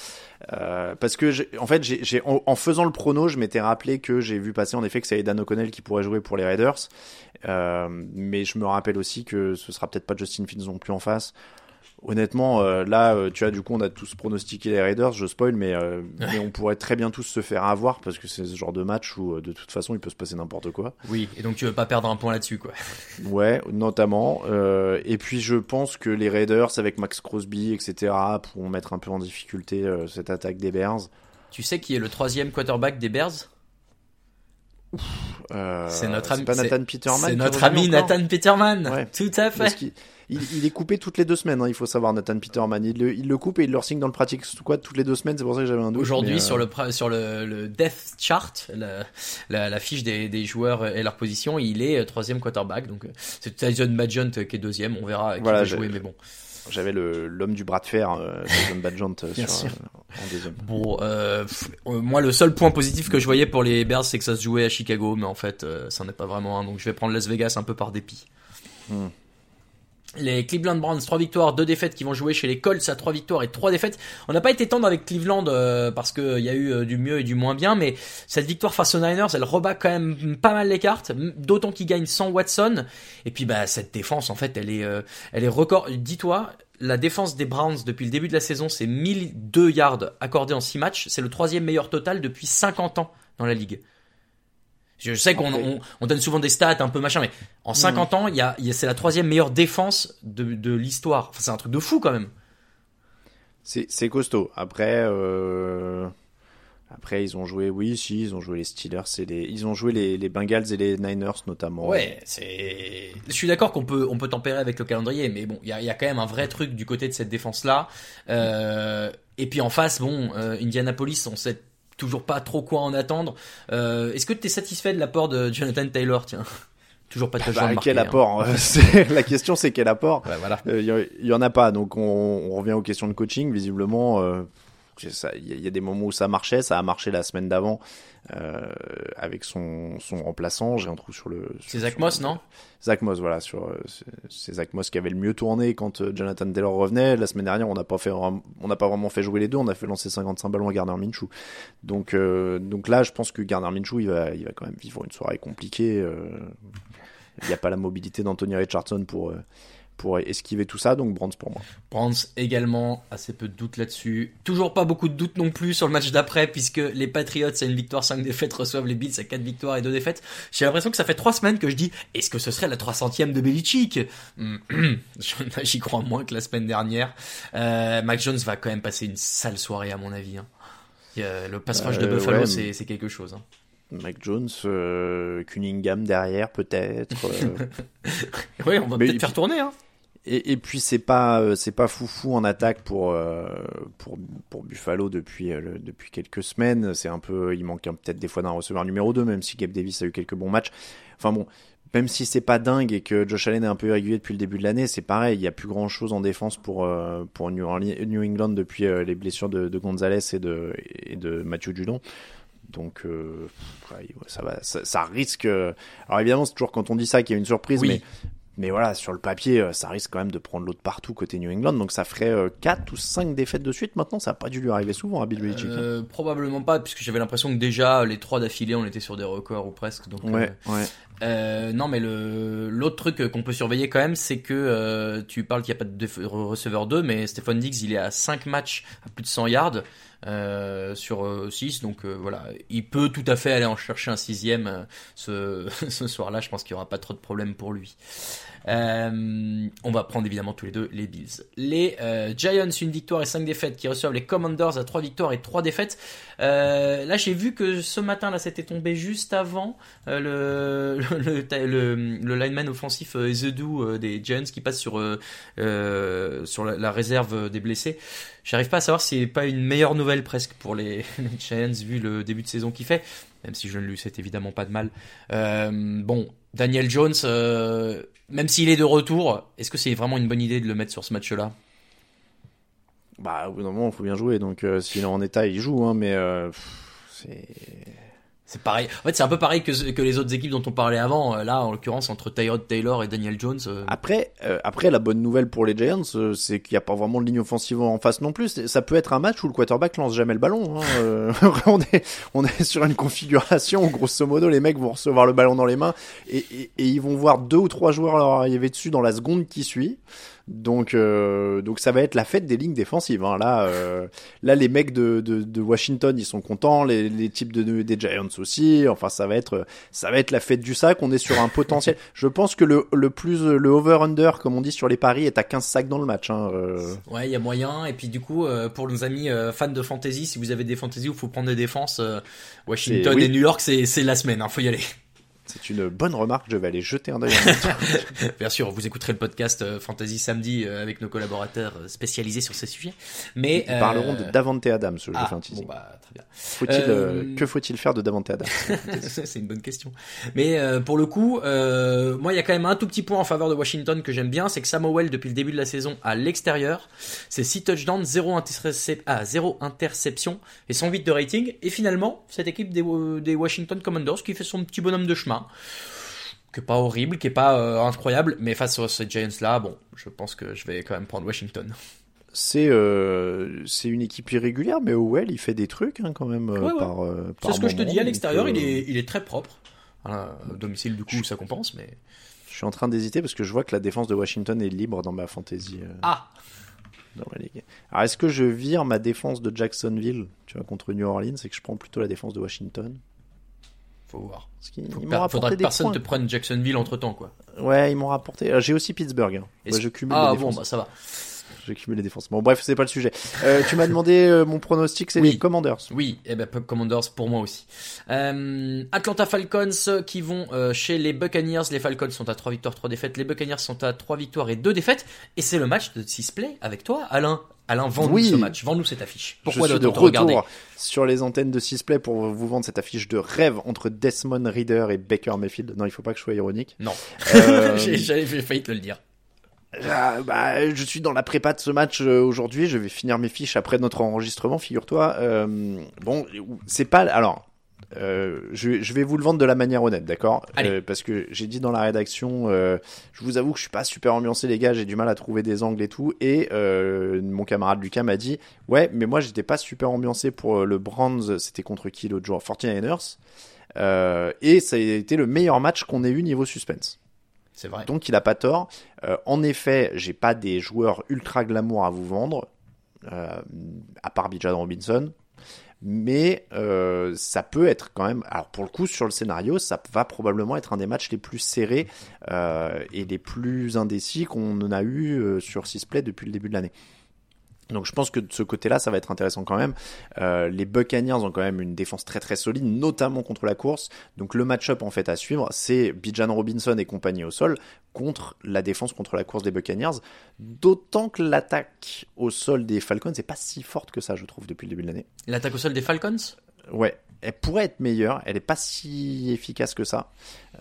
S2: Euh, parce que en fait, j'ai, j'ai- en, en faisant le prono, je m'étais rappelé que j'ai vu passer en effet que c'est Dan O'Connell qui pourrait jouer pour les Raiders. Euh, mais je me rappelle aussi que ce sera peut-être pas Justin Fields non plus en face. Honnêtement, euh, là, euh, tu vois, du coup, on a tous pronostiqué les Raiders, je spoil, mais, euh, mais on pourrait très bien tous se faire avoir parce que c'est ce genre de match où, de toute façon, il peut se passer n'importe quoi.
S1: Oui, et donc tu veux pas perdre un point là-dessus, quoi. *laughs*
S2: Ouais, notamment. Et puis je pense que les Raiders avec Max Crosby, etc., pourront mettre un peu en difficulté cette attaque des Bears.
S1: Tu sais qui est le troisième quarterback des Bears?
S2: Euh,
S1: C'est notre ami-
S2: pas Nathan Peterman.
S1: C'est notre ami Nathan Peterman.
S2: Ouais.
S1: Tout à fait.
S2: il, il est coupé toutes les deux semaines, hein, il faut savoir, Nathan Peterman. Il le, il le coupe et il le signe dans le pratique squad toutes les deux semaines, c'est pour ça que j'avais un doute.
S1: Aujourd'hui,
S2: euh,
S1: sur le sur le, le depth chart, la, la, la fiche des, des joueurs et leur position, il est euh, troisième quarterback. Donc euh, c'est Tyson Badgent euh, qui est deuxième. On verra qui
S2: Voilà,
S1: va jouer, mais bon.
S2: J'avais le- l'homme du bras de fer, euh, Jason Badgent, euh, *laughs* sur,
S1: sûr.
S2: euh, en deuxième.
S1: Bon, euh, pff, euh, moi le seul point positif que je voyais pour les Bears, c'est que ça se jouait à Chicago, mais en fait, euh, ça n'est pas vraiment un. Donc je vais prendre Las Vegas un peu par dépit.
S2: Hmm.
S1: Les Cleveland Browns, 3 victoires, 2 défaites qui vont jouer chez les Colts à 3 victoires et 3 défaites. On n'a pas été tendre avec Cleveland euh, parce qu'il y a eu euh, du mieux et du moins bien, mais cette victoire face aux Niners, elle rebat quand même pas mal les cartes, d'autant qu'ils gagnent sans Watson. Et puis bah cette défense, en fait, elle est, euh, elle est record. Dis-toi, la défense des Browns depuis le début de la saison, c'est 1002 yards accordés en 6 matchs. C'est le troisième meilleur total depuis 50 ans dans la ligue. Je sais qu'on
S2: Ok.
S1: on, on donne souvent des stats un peu machin, mais en 50 ans, il y a, il y a- c'est la troisième meilleure défense de, de l'histoire. Enfin, c'est un truc de fou quand même.
S2: C'est costaud. Après, euh, après ils ont joué, oui, si, ils ont joué les Steelers et les, ils ont joué les, les Bengals et les Niners notamment.
S1: Ouais, c'est. Je suis d'accord qu'on peut, on peut tempérer avec le calendrier, mais bon, il y a, il y a quand même un vrai truc du côté de cette défense-là. Euh, et puis en face, bon, euh, Indianapolis, on sait toujours pas trop quoi en attendre. Euh, Est-ce que tu es satisfait de l'apport de Jonathan Taylor Tiens, *laughs* toujours pas de touchdown
S2: Bah,
S1: marqué,
S2: quel
S1: hein.
S2: apport hein. *laughs* La question c'est quel apport
S1: Ouais, voilà.
S2: Euh, Il y, y en a pas, donc on, on revient aux questions de coaching. Visiblement, ça- il y, a- il y a des moments où ça marchait, ça a marché la semaine d'avant euh, avec son, son remplaçant. J'ai un trou sur le.
S1: C'est Zach Moss, non?
S2: Zach Moss, voilà, sur euh, c'est- Zach Moss qui avait le mieux tourné quand euh, Jonathan Taylor revenait. La semaine dernière, on n'a pas fait, vra- on n'a pas vraiment fait jouer les deux. On a fait lancer 55 ballons à Gardner Minshew. Donc, euh, donc là, je pense que Gardner Minshew, il va, il va quand même vivre une soirée compliquée. Il n'y a pas la mobilité d'Anthony Richardson pour pour esquiver tout ça. Donc Brands pour moi.
S1: Brands également, assez peu de doutes là-dessus. Toujours pas beaucoup de doutes non plus sur le match d'après, puisque les Patriots à une victoire, 5 défaites, reçoivent les Bills à 4 victoires et 2 défaites. J'ai l'impression que ça fait 3 semaines que je dis, est-ce que ce serait la 300e de Belichick? *clears throat* Hum, *laughs* J'y crois moins que la semaine dernière. Euh, Mac Jones va quand même passer une sale soirée à mon avis. hein. A- Le pass rush de
S2: Euh,
S1: Buffalo,
S2: ouais,
S1: c'est c'est quelque chose. hein.
S2: Mac Jones, euh, Cunningham derrière peut-être. euh. *laughs*
S1: Oui, on va peut-être faire tourner. Hein.
S2: Et, et puis c'est pas euh, c'est pas foufou en attaque pour euh, pour pour Buffalo depuis euh, depuis quelques semaines. C'est un peu il manque peut-être des fois d'un receveur numéro 2 même si Gabe Davis a eu quelques bons matchs. Enfin bon, même si c'est pas dingue et que Josh Allen est un peu irrégulier depuis le début de l'année, c'est pareil, il y a plus grand chose en défense pour euh, pour New, Orleans, New England depuis euh, les blessures de, de Gonzalez et de et de Mathieu Judon. Donc euh, ouais, ça va, ça, ça risque. Alors évidemment, c'est toujours quand on dit ça qu'il y a une surprise,
S1: Oui.
S2: mais mais voilà, sur le papier, euh, ça risque quand même de prendre l'autre partout côté New England. Donc ça ferait 4 ou 5 défaites de suite. Maintenant, ça a pas dû lui arriver souvent à Bill Belichick. hein.
S1: Euh, probablement pas, puisque j'avais l'impression que déjà les trois d'affilée, on était sur des records ou presque. Donc,
S2: Ouais, ouais.
S1: Euh, non, mais l'autre truc qu'on peut surveiller quand même, c'est que euh, tu parles qu'il n'y a pas de receveur 2, mais Stephon Diggs, il est à 5 matchs à plus de 100 yards euh, sur 6, donc voilà, il peut tout à fait aller en chercher un sixième ce, *laughs* ce soir-là. Je pense qu'il n'y aura pas trop de problème pour lui. Euh, on va prendre évidemment tous les deux les Bills. Les euh, Giants, une victoire et 5 défaites, qui reçoivent les Commanders à 3 victoires et 3 défaites. Euh, là, j'ai vu que ce matin, là, c'était tombé juste avant euh, le, *laughs* le, le, lineman offensif Ezedou euh, des Giants qui passe sur, sur la, réserve des blessés. J'arrive pas à savoir si c'est pas une meilleure nouvelle presque pour les, *laughs* Giants vu le début de saison qu'il fait, même si je ne lui souhaite évidemment pas de mal. Bon, Daniel Jones, euh, même s'il est de retour, est-ce que c'est vraiment une bonne idée de le mettre sur ce match-là?
S2: Bah, au bout d'un moment, il faut bien jouer. Donc, euh, s'il est en état, il joue. Hein, mais euh, c'est.
S1: C'est pareil. En fait, c'est un peu pareil que, que les autres équipes dont on parlait avant. Euh, Là, en l'occurrence, entre Tyrod Taylor et Daniel Jones. euh,
S2: Après, euh, après, la bonne nouvelle pour les Giants, euh, c'est qu'il n'y a pas vraiment de ligne offensive en face non plus. Ça peut être un match où le quarterback lance jamais le ballon. Hein. Euh, *laughs* on, est, on est sur une configuration où, grosso modo, les mecs vont recevoir le ballon dans les mains et, et, et ils vont voir deux ou trois joueurs leur arriver dessus dans la seconde qui suit. Donc, euh, donc ça va être la fête des lignes défensives. Hein. Là, euh, là, les mecs de, de, de Washington, ils sont contents. Les, les types de, de- des Giants aussi. Enfin, ça va être, ça va être la fête du sac. On est sur un potentiel. *laughs* Je pense que le, le plus, le over/under, comme on dit sur les paris, est à 15 sacs dans le match. Hein. euh.
S1: Ouais, il y a moyen. Et puis du coup, euh, pour nos amis euh, fans de fantasy, si vous avez des fantasy où il faut prendre des défenses, euh, Washington
S2: oui.
S1: et New York, c'est c'est la semaine. Hein, faut y aller.
S2: C'est une bonne remarque. Je vais aller jeter un œil. *laughs*
S1: Bien sûr, vous écouterez le podcast euh, Fantasy samedi euh, avec nos collaborateurs euh, spécialisés sur ces sujets. Mais
S2: Ils parleront de Davante Adams. Je
S1: ah,
S2: fais un teasing.
S1: bon, bah, très bien.
S2: Faut-il,
S1: Euh,
S2: euh, que faut-il faire de Davante Adams *laughs* *laughs*
S1: c'est une bonne question. Mais euh, pour le coup, moi, il y a quand même un tout petit point en faveur de Washington que j'aime bien, c'est que Samuel, depuis le début de la saison, à l'extérieur, c'est 6 touchdowns, 0, intercep- ah, 0 interception et 108 de rating. Et finalement, cette équipe des, des Washington Commanders qui fait son petit bonhomme de chemin, qui est pas horrible, qui est pas euh, incroyable, mais face à ces Giants-là, bon, je pense que je vais quand même prendre Washington.
S2: C'est euh, c'est une équipe irrégulière, mais Howell, il fait des trucs hein, quand même euh,
S1: Ouais, ouais.
S2: par. par
S1: C'est ce que je te dis, à l'extérieur, il, est, il est très propre. Voilà, domicile, du coup, ça compense, mais...
S2: Je suis en train d'hésiter parce que je vois que la défense de Washington est libre dans ma fantasy.
S1: Ah
S2: dans ma ligue. Alors est-ce que je vire ma défense de Jacksonville, tu vois, contre New Orleans, et que je prends plutôt la défense de Washington?
S1: Faut voir.
S2: Parce qu'ils
S1: Faut
S2: ils
S1: que
S2: m'ont
S1: per-
S2: rapporté
S1: faudra que
S2: des
S1: personne
S2: points.
S1: te prenne Jacksonville entre temps, quoi.
S2: Ouais, ils m'ont rapporté. euh, J'ai aussi Pittsburgh. hein.
S1: Est-ce-
S2: Ouais, je cumule
S1: ah
S2: les
S1: bon,
S2: défenses.
S1: bah ça va.
S2: Je cumule les défenses. Bon, bref, c'est pas le sujet. Euh, tu m'as demandé euh, mon pronostic, c'est
S1: Oui.
S2: les Commanders.
S1: Oui, et ben Commanders pour moi aussi. Euh, Atlanta Falcons qui vont euh, chez les Buccaneers. Les Falcons sont à 3 victoires, 3 défaites. Les Buccaneers sont à 3 victoires et 2 défaites. Et c'est le match de 6 play avec toi, Alain. Alain, vends-nous
S2: Oui.
S1: ce match. Vends-nous cette affiche. Pourquoi
S2: je suis de retour
S1: regarder
S2: sur les antennes de Sisplay pour vous vendre cette affiche de rêve entre Desmond Reader et Baker Mayfield? Non, il faut pas que je sois ironique.
S1: Non.
S2: Euh, *laughs*
S1: J'ai- J'avais failli te le dire.
S2: Ah, bah, je suis dans la prépa de ce match euh, aujourd'hui. Je vais finir mes fiches après notre enregistrement, figure-toi. Euh, bon, c'est pas. Alors, euh, je, je vais vous le vendre de la manière honnête, d'accord? Euh, Parce que j'ai dit dans la rédaction, euh, je vous avoue que je suis pas super ambiancé, les gars. J'ai du mal à trouver des angles et tout. Et mon camarade Lucas m'a dit, ouais, mais moi j'étais pas super ambiancé pour le Brands. C'était contre qui l'autre jour? 49ers. Euh, et ça a été le meilleur match qu'on ait eu niveau suspense.
S1: C'est vrai.
S2: Donc il a pas tort. En effet, j'ai pas des joueurs ultra glamour à vous vendre, à part Bijan Robinson. Mais euh, ça peut être quand même. Alors pour le coup, sur le scénario, ça va probablement être un des matchs les plus serrés euh, et les plus indécis qu'on en a eu euh, sur Sisplay depuis le début de l'année. Donc je pense que de ce côté-là, ça va être intéressant quand même. Euh, les Buccaneers ont quand même une défense très très solide, notamment contre la course. Donc le match-up en fait à suivre, c'est Bijan Robinson et compagnie au sol contre la défense contre la course des Buccaneers. D'autant que l'attaque au sol des Falcons n'est pas si forte que ça, je trouve, depuis le début de l'année.
S1: L'attaque au sol des Falcons?
S2: Ouais, elle pourrait être meilleure. Elle est pas si efficace que ça.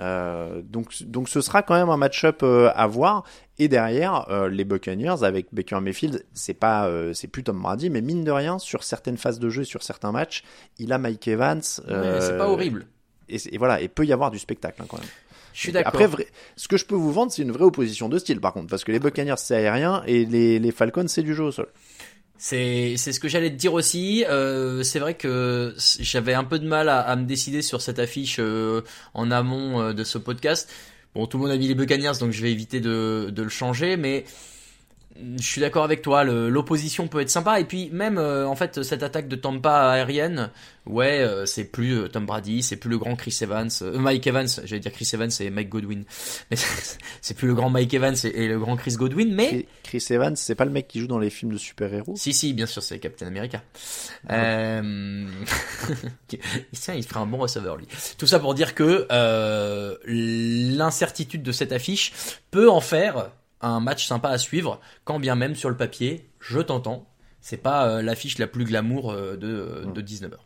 S2: Euh, donc, donc ce sera quand même un match-up euh, à voir. Et derrière, euh, les Buccaneers avec Baker Mayfield, c'est pas, c'est plus Tom Brady, mais mine de rien, sur certaines phases de jeu, sur certains matchs, il a Mike Evans.
S1: C'est pas horrible.
S2: Et, et, voilà, et peut y avoir du spectacle hein, quand même.
S1: Je suis d'accord.
S2: Après, vrai, ce que je peux vous vendre, c'est une vraie opposition de style, par contre, parce que les Buccaneers c'est aérien et les, les Falcons c'est du jeu au sol.
S1: C'est ce que j'allais te dire aussi. Euh, c'est vrai que j'avais un peu de mal à, à, me décider sur cette affiche euh, en amont euh, de ce podcast. Bon, tout le monde a mis les Buccaneers, donc je vais éviter de, de le changer, mais je suis d'accord avec toi, l'opposition peut être sympa. Et puis même, euh, en fait, cette attaque de Tampa aérienne, ouais, euh, c'est plus euh, Tom Brady, c'est plus le grand Chris Evans, euh, Mike Evans, j'allais dire Chris Evans et Mike Godwin. *laughs* Mais c'est plus le grand Mike Evans et, et, le grand Chris Godwin, mais...
S2: Chris Evans, c'est pas le mec qui joue dans les films de super-héros?
S1: Si, si, bien sûr, c'est Captain America. Euh... *laughs* Tiens, il ferait un bon receveur, lui. Tout ça pour dire que l'incertitude de cette affiche peut en faire un match sympa à suivre, quand bien même sur le papier, je t'entends, c'est pas euh, l'affiche la plus glamour euh, de, de 19h.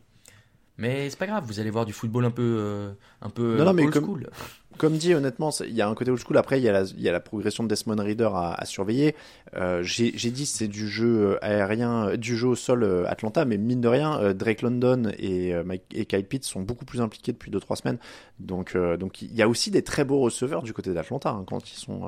S1: Mais c'est pas grave, vous allez voir du football un peu, euh, un peu
S2: non, non, mais comme. Comme dit, honnêtement, il y a un côté old school. Après, il y a la, il y a la progression de Desmond Reader à, à surveiller. Euh, J'ai dit c'est du jeu aérien, du jeu au sol euh, Atlanta, mais mine de rien, euh, Drake London et, euh, Mike, et Kyle Pitts sont beaucoup plus impliqués depuis 2-3 semaines. Donc, euh, donc il y a aussi des très beaux receveurs du côté d'Atlanta hein, quand ils sont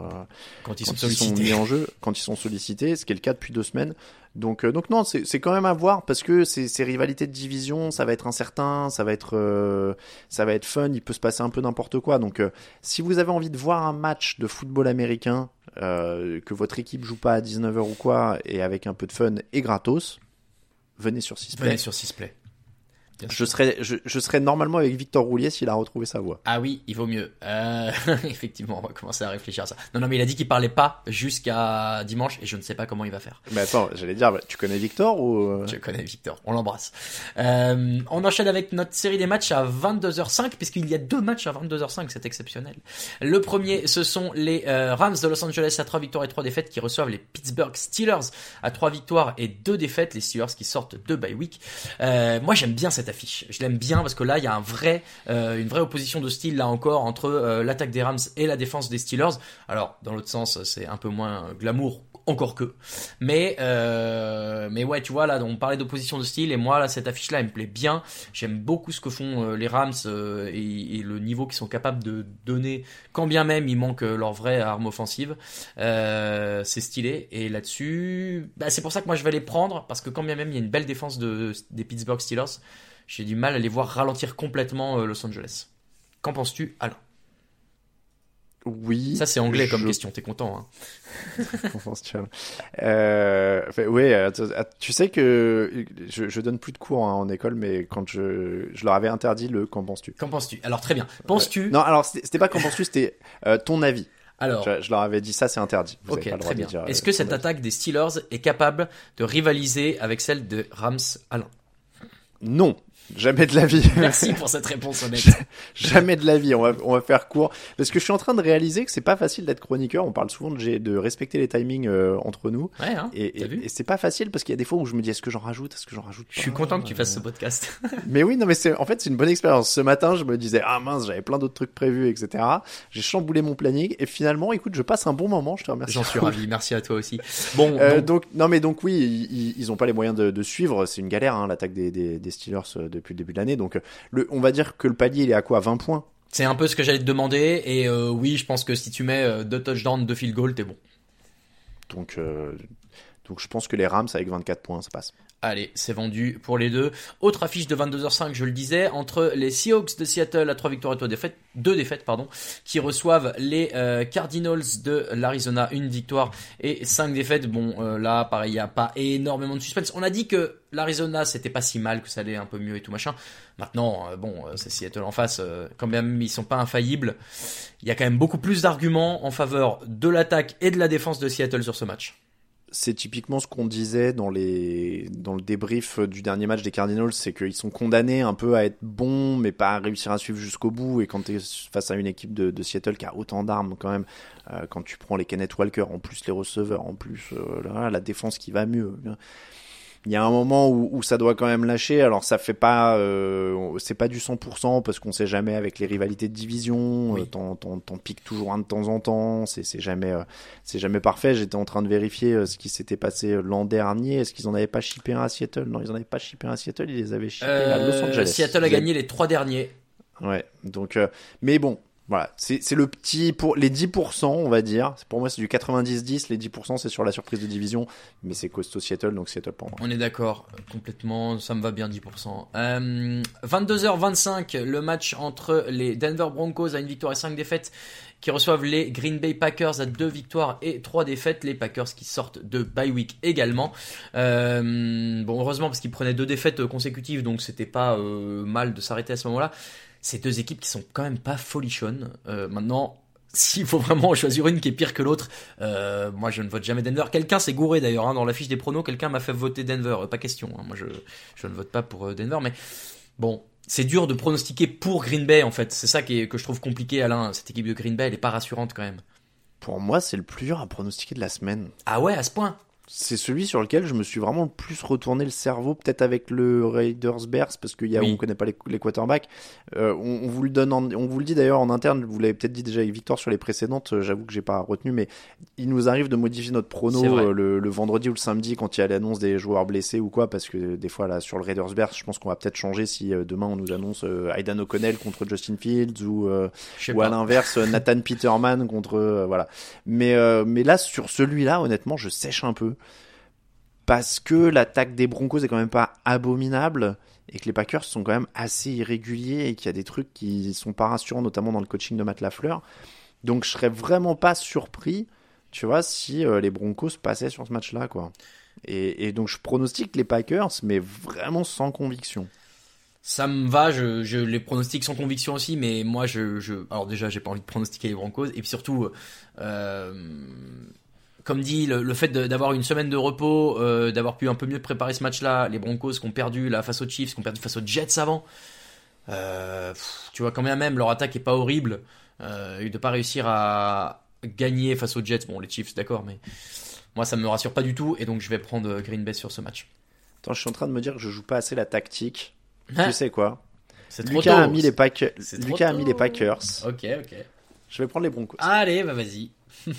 S1: quand ils sont,
S2: quand ils sont mis en jeu, quand ils sont sollicités, ce qui est le cas depuis deux semaines. Donc, euh, donc non, c'est quand même à voir parce que ces, ces rivalités de division, ça va être incertain, ça va être, euh, ça va être fun, il peut se passer un peu n'importe quoi. Donc, euh, si vous avez envie de voir un match de football américain, que votre équipe joue pas à 19h ou quoi, et avec un peu de fun et gratos, venez sur Sisplay.
S1: Venez sur.
S2: Je serais, je, je, serais normalement avec Victor Roulier s'il a retrouvé sa voix.
S1: Ah oui, il vaut mieux. Euh, *laughs* effectivement, on va commencer à réfléchir à ça. Non, non, mais il a dit qu'il parlait pas jusqu'à dimanche et je ne sais pas comment il va faire.
S2: Mais attends, j'allais dire, tu connais Victor ou
S1: Je connais Victor. On l'embrasse. Euh, on enchaîne avec notre série des matchs à 22h05 puisqu'il y a deux matchs à 22h05, c'est exceptionnel. Le premier, ce sont les euh, Rams de Los Angeles à 3 victoires et 3 défaites qui reçoivent les Pittsburgh Steelers à 3 victoires et 2 défaites. Les Steelers qui sortent de bye week. Euh, moi, j'aime bien cette Je l'aime bien parce que là, il y a euh, une vraie opposition de style là encore entre euh, l'attaque des Rams et la défense des Steelers. Alors, dans l'autre sens, c'est un peu moins glamour encore que. Mais euh, mais ouais, tu vois là, on parlait d'opposition de style et moi là cette affiche là, elle me plaît bien. J'aime beaucoup ce que font les Rams et, le niveau qu'ils sont capables de donner, quand bien même il manque leur vraie arme offensive. C'est stylé et là-dessus, bah, c'est pour ça que moi je vais les prendre parce que quand bien même il y a une belle défense de, des Pittsburgh Steelers, j'ai du mal à les voir ralentir complètement euh, Los Angeles. Qu'en penses-tu, Alain?
S2: Oui.
S1: Ça, c'est anglais comme
S2: je...
S1: question, t'es content, hein *laughs*
S2: euh, enfin, Oui, tu sais que je, je, donne plus de cours hein, en école, mais quand je, je leur avais interdit le qu'en penses-tu
S1: Qu'en penses-tu? Alors, très bien. Penses-tu
S2: Non, alors, c'était pas qu'en penses-tu, c'était euh, ton avis.
S1: Alors,
S2: je, je, leur avais dit ça, c'est interdit. Vous
S1: ok,
S2: pas le
S1: très bien. Est-ce
S2: euh,
S1: que cette attaque des Steelers est capable de rivaliser avec celle de Rams Alain?
S2: Non. Jamais de la vie. *laughs*
S1: Merci pour cette réponse honnête.
S2: Jamais de la vie. On va, on va faire court. Parce que je suis en train de réaliser que c'est pas facile d'être chroniqueur. On parle souvent de, de respecter les timings euh, entre nous.
S1: Ouais, hein,
S2: et, et, et c'est pas facile parce qu'il y a des fois où je me dis est-ce que j'en rajoute, est-ce que j'en rajoute
S1: Je suis content que tu fasses ce podcast. *laughs*
S2: mais oui, non, mais c'est, en fait, c'est une bonne expérience. Ce matin, je me disais ah mince, j'avais plein d'autres trucs prévus, etc. J'ai chamboulé mon planning et finalement, écoute, je passe un bon moment. Je te remercie.
S1: J'en suis ravi. Merci à toi aussi. Bon,
S2: euh, donc... donc... non, mais donc oui, ils, ils ont pas les moyens de, de suivre. C'est une galère, hein, l'attaque des, des, des Steelers euh, depuis le début de l'année. Donc le, on va dire que le palier il est à quoi? 20 points?
S1: C'est un peu ce que j'allais te demander et euh, oui, je pense que si tu mets euh, deux touchdowns, deux field goals, t'es bon.
S2: Donc euh, donc je pense que les Rams avec 24 points ça passe.
S1: Allez, c'est vendu pour les deux. Autre affiche de 22h05, je le disais, entre les Seahawks de Seattle à 3 victoires et 2 défaites, deux défaites pardon, qui reçoivent les euh, Cardinals de l'Arizona, une victoire et 5 défaites. Bon, euh, là, pareil, il n'y a pas énormément de suspense. On a dit que l'Arizona, c'était pas si mal, que ça allait un peu mieux et tout machin. Maintenant, euh, bon, c'est Seattle en face, quand même, ils sont pas infaillibles. Il y a quand même beaucoup plus d'arguments en faveur de l'attaque et de la défense de Seattle sur ce match
S2: c'est typiquement ce qu'on disait dans les dans le débrief du dernier match des Cardinals, c'est qu'ils sont condamnés un peu à être bons, mais pas à réussir à suivre jusqu'au bout. Et quand tu es face à une équipe de, Seattle qui a autant d'armes quand même, euh, quand tu prends les Kenneth Walker, en plus les receveurs, en plus euh, la défense qui va mieux. Il y a un moment où, où, ça doit quand même lâcher. Alors ça fait pas, euh, c'est pas du 100% parce qu'on sait jamais avec les rivalités de division.
S1: Oui.
S2: Euh, t'en, piques toujours un de temps en temps. C'est, jamais, euh, c'est jamais parfait. J'étais en train de vérifier ce qui s'était passé l'an dernier. Est-ce qu'ils en avaient pas shippé un à Seattle? Non, ils en avaient pas shippé un à Seattle. Ils les avaient shippés à Los Angeles.
S1: Seattle a gagné les trois derniers.
S2: Ouais. Donc, mais bon. Voilà, c'est le petit pour les 10%, on va dire. Pour moi, c'est du 90-10. Les 10%, c'est sur la surprise de division, mais c'est costaud Seattle, donc Seattle pour moi.
S1: On est d'accord, euh, complètement, ça me va bien 10%. Euh, 22h25, le match entre les Denver Broncos à une victoire et 5 défaites qui reçoivent les Green Bay Packers à 2 victoires et 3 défaites. Les Packers qui sortent de bye week également. Euh, bon, heureusement parce qu'ils prenaient deux défaites consécutives, donc c'était pas euh, mal de s'arrêter à ce moment-là. Ces deux équipes qui sont quand même pas folichonnes. Euh, maintenant, *laughs* s'il faut vraiment en choisir une qui est pire que l'autre, euh, moi je ne vote jamais Denver. Quelqu'un s'est gouré d'ailleurs hein, dans la fiche des pronos, quelqu'un m'a fait voter Denver, Euh, pas question. hein. Moi je, je ne vote pas pour Denver, mais bon, c'est dur de pronostiquer pour Green Bay en fait. C'est ça qui est, que je trouve compliqué, Alain. Cette équipe de Green Bay, elle est pas rassurante quand même.
S2: Pour moi, c'est le plus dur à pronostiquer de la semaine.
S1: Ah ouais, à ce point.
S2: C'est celui sur lequel je me suis vraiment le plus retourné le cerveau, peut-être avec le Raiders Bears, parce qu'on
S1: Oui.
S2: ne connaît pas les, les quarterbacks. Euh, on, on vous le donne, en- on vous le dit d'ailleurs en interne. Vous l'avez peut-être dit déjà avec Victor sur les précédentes. euh, J'avoue que j'ai pas retenu, mais il nous arrive de modifier notre prono euh, le, le vendredi ou le samedi quand il y a l'annonce des joueurs blessés ou quoi, parce que des fois là sur le Raiders Bears, je pense qu'on va peut-être changer si euh, demain on nous annonce Aidan O'Connell contre Justin Fields ou euh, ou à l'inverse *laughs* Nathan Peterman contre voilà mais euh, mais là sur celui-là honnêtement je sèche un peu parce que l'attaque des Broncos est quand même pas abominable et que les Packers sont quand même assez irréguliers et qu'il y a des trucs qui sont pas rassurants notamment dans le coaching de Matt Lafleur. Donc je serais vraiment pas surpris tu vois si euh, les Broncos passaient sur ce match-là quoi. Et, donc je pronostique les Packers mais vraiment sans conviction.
S1: Ça me va, je, les pronostics sans conviction aussi, mais moi je, je alors déjà j'ai pas envie de pronostiquer les Broncos et puis surtout euh, comme dit le, le fait d'avoir une semaine de repos, euh, d'avoir pu un peu mieux préparer ce match-là, les Broncos qui ont perdu là face aux Chiefs, qui ont perdu face aux Jets avant. Euh, pff, tu vois quand même leur attaque est pas horrible, euh, et de pas réussir à gagner face aux Jets, bon les Chiefs d'accord, mais moi ça me rassure pas du tout et donc je vais prendre Green Bay sur ce match.
S2: Attends, je suis en train de me dire que je joue pas assez la tactique tu sais quoi?
S1: C'est trop
S2: Lucas
S1: tôt.
S2: a mis les Lucas a mis les Packers.
S1: Ok ok.
S2: Je vais prendre les Broncos.
S1: Allez bah vas-y. *laughs*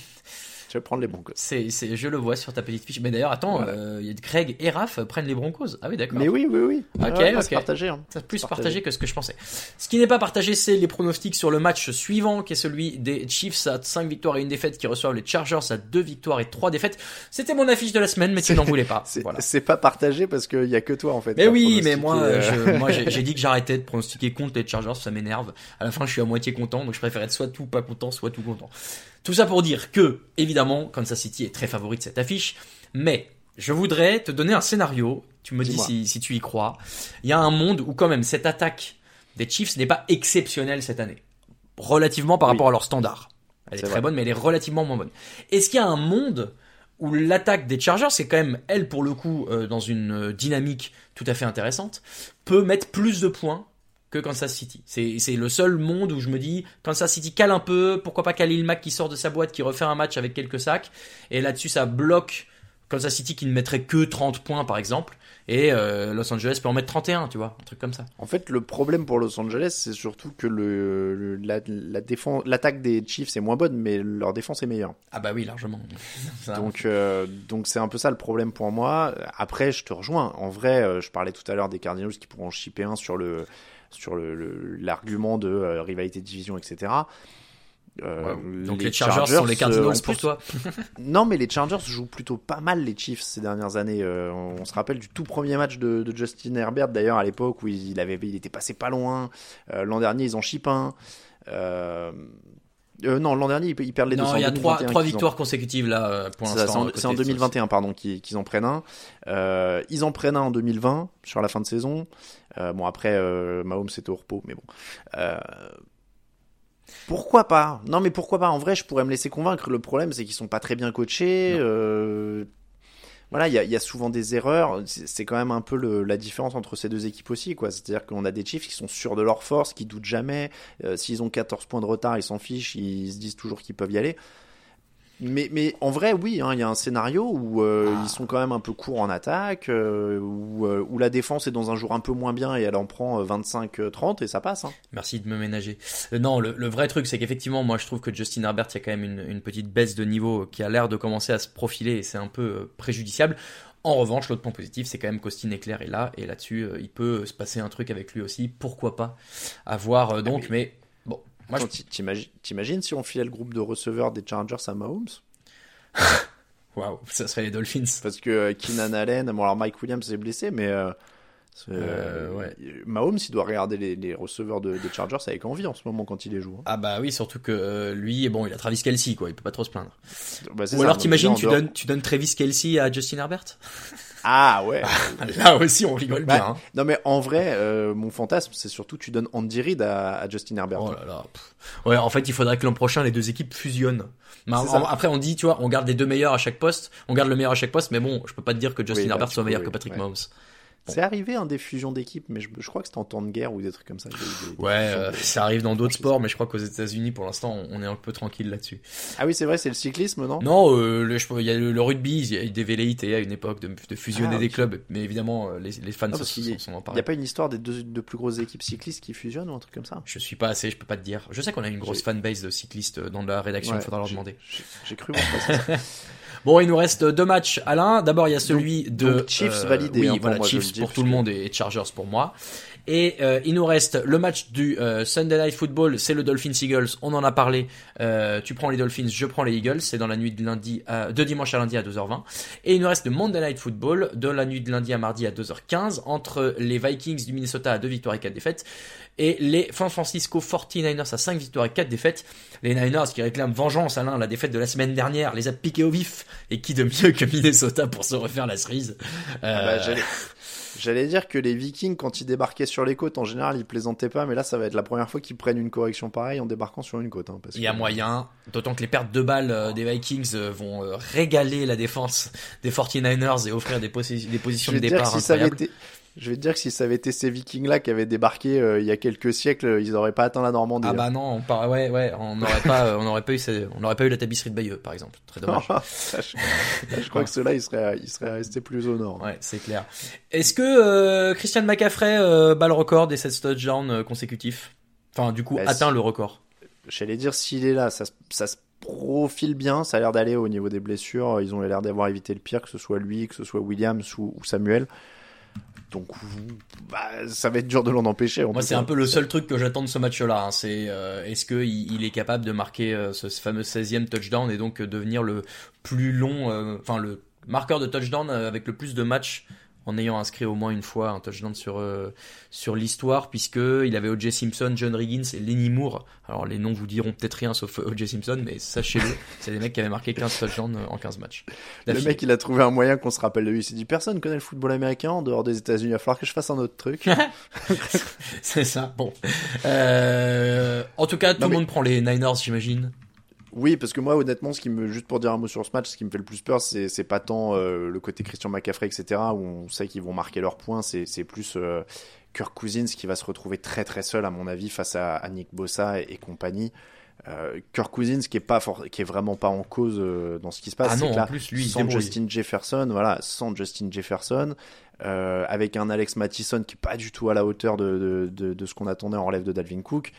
S2: Je vais prendre les Broncos.
S1: C'est, c'est, je le vois sur ta petite fiche. Mais d'ailleurs, attends,
S2: Voilà.
S1: euh, Craig et Raph prennent les Broncos. Ah oui, d'accord.
S2: Mais oui, oui, oui.
S1: Ok,
S2: Ouais, ouais,
S1: ok.
S2: C'est partagé. Hein.
S1: C'est plus partagé.
S2: partagé.
S1: que ce que je pensais. Ce qui n'est pas partagé, c'est les pronostics sur le match suivant, qui est celui des Chiefs à 5 victoires et une défaite, qui reçoivent les Chargers à 2 victoires et 3 défaites. C'était mon affiche de la semaine, mais tu n'en voulais pas. *laughs*
S2: C'est
S1: Voilà.
S2: c'est pas partagé parce qu'il y a que toi en fait.
S1: Mais oui, mais moi,
S2: euh,
S1: je, moi, j'ai, *laughs* j'ai dit que j'arrêtais de pronostiquer contre les Chargers, ça m'énerve. À la fin, je suis à moitié content, donc je préfère être soit tout pas content, soit tout content. Tout ça pour dire que, évidemment, Kansas City est très favori de cette affiche, mais je voudrais te donner un scénario. Tu me dis si, si tu y crois. Il y a un monde où quand même cette attaque des Chiefs n'est pas exceptionnelle cette année, relativement par
S2: Oui.
S1: rapport à leur standard. Elle est, très
S2: vrai.
S1: bonne, mais elle est relativement moins bonne. Est-ce qu'il y a un monde où l'attaque des Chargers, c'est quand même elle pour le coup euh, dans une euh, dynamique tout à fait intéressante, peut mettre plus de points que Kansas City. C'est c'est le seul monde où je me dis Kansas City cale un peu, pourquoi pas Khalil Mack qui sort de sa boîte, qui refait un match avec quelques sacs, et là-dessus ça bloque Kansas City qui ne mettrait que 30 points par exemple, et euh, Los Angeles peut en mettre 31, tu vois, un truc comme ça.
S2: En fait, le problème pour Los Angeles, c'est surtout que le, le- la, la défense, l'attaque des Chiefs est moins bonne, mais leur défense est meilleure.
S1: Ah bah oui, largement. *laughs*
S2: Donc, euh, donc c'est un peu ça le problème pour moi. Après, je te rejoins. En vrai, euh, je parlais tout à l'heure des Cardinals qui pourront en chipper un sur le sur le- le- l'argument de euh, rivalité de division, etc. Euh,
S1: Donc les, Chargers, sont les
S2: euh,
S1: Cardinals
S2: en
S1: pour toi. *laughs*
S2: Non, mais les Chargers jouent plutôt pas mal les Chiefs ces dernières années. Euh, on se rappelle du tout premier match de, de Justin Herbert d'ailleurs à l'époque où il avait, il était passé pas loin. Euh, l'an dernier ils en chipent un. Euh, non, l'an dernier ils, perdent les deux.
S1: Non,
S2: c'est en
S1: il y a trois,
S2: 2021
S1: trois
S2: qu'ils en-
S1: victoires consécutives là euh, pour l'instant.
S2: c'est en,
S1: à côté
S2: c'est en
S1: de ça.
S2: 2021 pardon qu'ils qu'ils en prennent un. Euh, ils en prennent un en 2020 sur la fin de saison. Euh, bon après euh, Mahomes c'était au repos mais bon. Euh, pourquoi pas? Non mais pourquoi pas? En vrai je pourrais me laisser convaincre. Le problème c'est qu'ils sont pas très bien coachés. Voilà, il y a, souvent des erreurs. C'est quand même un peu la différence entre ces deux équipes aussi, quoi. C'est-à-dire qu'on a des Chiefs qui sont sûrs de leur force, qui doutent jamais. Euh, S'ils ont 14 points de retard, ils s'en fichent, ils se disent toujours qu'ils peuvent y aller. Mais, mais en vrai, oui, hein, il y a un scénario où euh, ils sont quand même un peu courts en attaque, euh, où, euh, où la défense est dans un jour un peu moins bien et elle en prend 25-30 et ça passe. Hein.
S1: Merci de me ménager. non, le, le, vrai truc, c'est qu'effectivement, moi je trouve que Justin Herbert, il y a quand même une, une petite baisse de niveau qui a l'air de commencer à se profiler et c'est un peu préjudiciable. En revanche, l'autre point positif, c'est quand même qu'Austin Eclair est là, et là-dessus, il peut se passer un truc avec lui aussi. Pourquoi pas avoir donc, mais
S2: moi, T'imagines si on filait le groupe de receveurs des Chargers à Mahomes?
S1: Waouh, ça serait les Dolphins.
S2: Parce que euh, Keenan Allen, bon alors Mike Williams est blessé, mais euh, euh, ouais. Mahomes, il doit regarder les, les receveurs de, des Chargers avec envie en ce moment quand il les joue. Hein.
S1: Ah bah oui, surtout que lui, bon, il a Travis Kelsey, quoi, il peut pas trop se plaindre. Bah, Ou alors t'imagines, tu, donnes, tu donnes Travis Kelsey à Justin Herbert?
S2: Ah ouais. *laughs*
S1: Là aussi, on rigole bah, bien. Hein.
S2: Non mais en vrai, euh, mon fantasme, c'est surtout tu donnes Andy Reid à, Justin Herbert.
S1: Oh là là. Ouais, en fait, il faudrait que l'an prochain les deux équipes fusionnent. après, on dit, tu vois, on garde les deux meilleurs à chaque poste, on garde le meilleur à chaque poste, mais bon, je peux pas te dire que Justin Herbert soit meilleur que Patrick Mahomes.
S2: C'est arrivé un des fusions d'équipes, mais je, crois que c'était en temps de guerre ou des trucs comme ça.
S1: ouais, euh, ça arrive dans d'autres sports, mais je crois qu'aux États-Unis, pour l'instant, on est un peu tranquille là-dessus.
S2: Ah oui, c'est vrai, c'est le cyclisme, non?
S1: Non, euh, il y a le, rugby, il y a eu des velléités à une époque de, de fusionner ah, des clubs, mais évidemment, euh, les, les fans se, sont,
S2: Il n'y a pas une histoire des deux, plus grosses équipes cyclistes qui fusionnent ou un truc comme ça?
S1: Je suis pas assez, je peux pas te dire. Je sais qu'on a une grosse fanbase de cyclistes dans la rédaction, il faudra leur demander.
S2: J'ai cru voir ça. *laughs*
S1: Bon, il nous reste deux matchs, Alain. D'abord, il y a celui de
S2: Chiefs validé.
S1: Oui, hein, voilà, Chiefs pour tout le monde et Chargers pour moi. Et euh, il nous reste le match du euh, Sunday Night Football, c'est le Dolphins Eagles. On en a parlé. Euh, tu prends les Dolphins, je prends les Eagles. C'est dans la nuit de lundi, de dimanche à lundi à 2h20. Et il nous reste le Monday Night Football de la nuit de lundi à mardi à 2h15 entre les Vikings du Minnesota à 2 victoires et 4 défaites et les San Francisco 49ers à 5 victoires et 4 défaites. Les Niners qui réclament vengeance, Alain, la défaite de la semaine dernière, les a piqués au vif. Et qui de mieux que Minnesota pour se refaire la cerise?
S2: Ah bah, J'allais dire que les Vikings, quand ils débarquaient sur les côtes, en général, ils plaisantaient pas, mais là, ça va être la première fois qu'ils prennent une correction pareille en débarquant sur une côte. Hein,
S1: parce Il y a moyen, d'autant que les pertes de balles euh, des Vikings euh, vont euh, régaler la défense des 49ers et offrir des, des positions de départ incroyables.
S2: Je vais te dire que si ça avait été ces Vikings-là qui avaient débarqué euh, il y a quelques siècles, ils n'auraient pas atteint la Normandie.
S1: Ah hein. bah non, on ouais, ouais, on n'aurait pas, euh, on n'aurait pas eu, on n'aurait pas eu la tapisserie de Bayeux, par exemple. Très dommage. *laughs*
S2: je, crois que ceux-là, ils seraient, ils seraient restés plus au nord.
S1: Ouais, c'est clair. Est-ce que euh, Christian McCaffrey bat le record des 7 touchdowns consécutifs? Enfin, du coup, bah, atteint le record.
S2: J'allais dire s'il est là, ça, ça se profile bien, ça a l'air d'aller au niveau des blessures. Ils ont l'air d'avoir évité le pire, que ce soit lui, que ce soit Williams ou Samuel. Donc, bah, ça va être dur de l'en empêcher.
S1: Moi, c'est un peu le seul truc que j'attends de ce match-là. Hein. C'est euh, est-ce qu'il il est capable de marquer euh, ce, fameux 16e touchdown et donc euh, devenir le plus long, enfin le marqueur de touchdown avec le plus de matchs en ayant inscrit au moins une fois un touchdown sur euh, sur l'histoire puisque il avait O.J. Simpson, John Riggins et Lenny Moore. Alors les noms vous diront peut-être rien sauf euh, O.J. Simpson, mais sachez-le, *laughs* c'est des mecs qui avaient marqué 15 touchdowns euh, en 15 matchs.
S2: Le mec, il a trouvé un moyen qu'on se rappelle de lui. Il s'est dit personne connaît le football américain en dehors des États-Unis. Il va falloir que je fasse un autre truc. *laughs*
S1: c'est ça. Bon. Euh, en tout cas, tout le monde prend les Niners, j'imagine.
S2: Oui, parce que moi, honnêtement, ce qui me, juste pour dire un mot sur ce match, ce qui me fait le plus peur, c'est, c'est pas tant euh, le côté Christian McCaffrey, etc., où on sait qu'ils vont marquer leurs points, c'est, c'est plus euh, Kirk Cousins qui va se retrouver très très seul, à mon avis, face à, à Nick Bossa et, compagnie. Euh, Kirk Cousins qui est pas qui est vraiment pas en cause euh, dans ce qui se passe.
S1: Ah non, en plus lui,
S2: sans Justin Jefferson, voilà, sans Justin Jefferson, avec un Alex Mattison qui est pas du tout à la hauteur de, de, de, de ce qu'on attendait en relève de Dalvin Cook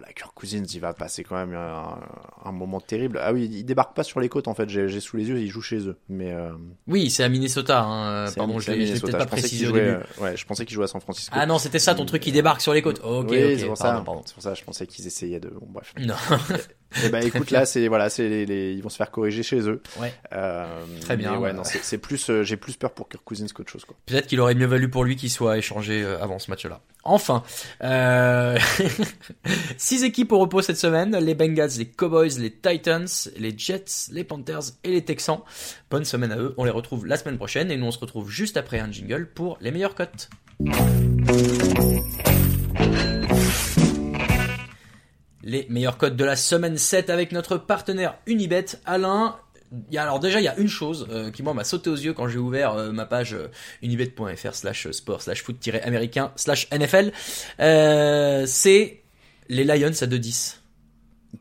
S2: la Kirk Cousins, il va passer quand même un, moment terrible. Ah oui, il débarque pas sur les côtes en fait. J'ai sous les yeux, il joue chez eux. Mais euh,
S1: oui, c'est à Minnesota. Hein. Pardon, je l'ai peut-être pas précisé au début.
S2: ouais, je pensais qu'il jouait à San Francisco.
S1: Ah non, c'était ça ton truc, il débarque sur les côtes. Ok,
S2: oui, c'est pour, ça. C'est pour ça. Je pensais qu'ils essayaient de. Bon, bref.
S1: Non. *laughs*
S2: Et eh ben *laughs* écoute là c'est voilà c'est les, ils vont se faire corriger chez eux.
S1: Ouais.
S2: Euh,
S1: Très bien.
S2: Ouais, non c'est plus euh, j'ai plus peur pour Kirk Cousins qu'autre chose quoi.
S1: Peut-être qu'il aurait mieux valu pour lui qu'il soit échangé euh, avant ce match-là. Enfin, euh... *laughs* six équipes au repos cette semaine les Bengals, les Cowboys, les Titans, les Jets, les Panthers et les Texans. Bonne semaine à eux. On les retrouve la semaine prochaine et nous on se retrouve juste après un jingle pour les meilleures cotes. Les meilleurs codes de la semaine 7 avec notre partenaire Unibet. Alain, il y a, alors déjà il y a une chose euh, qui moi m'a sauté aux yeux quand j'ai ouvert euh, ma page euh, unibet.fr slash sport slash foot américain slash NFL. c'est les Lions à 2-10.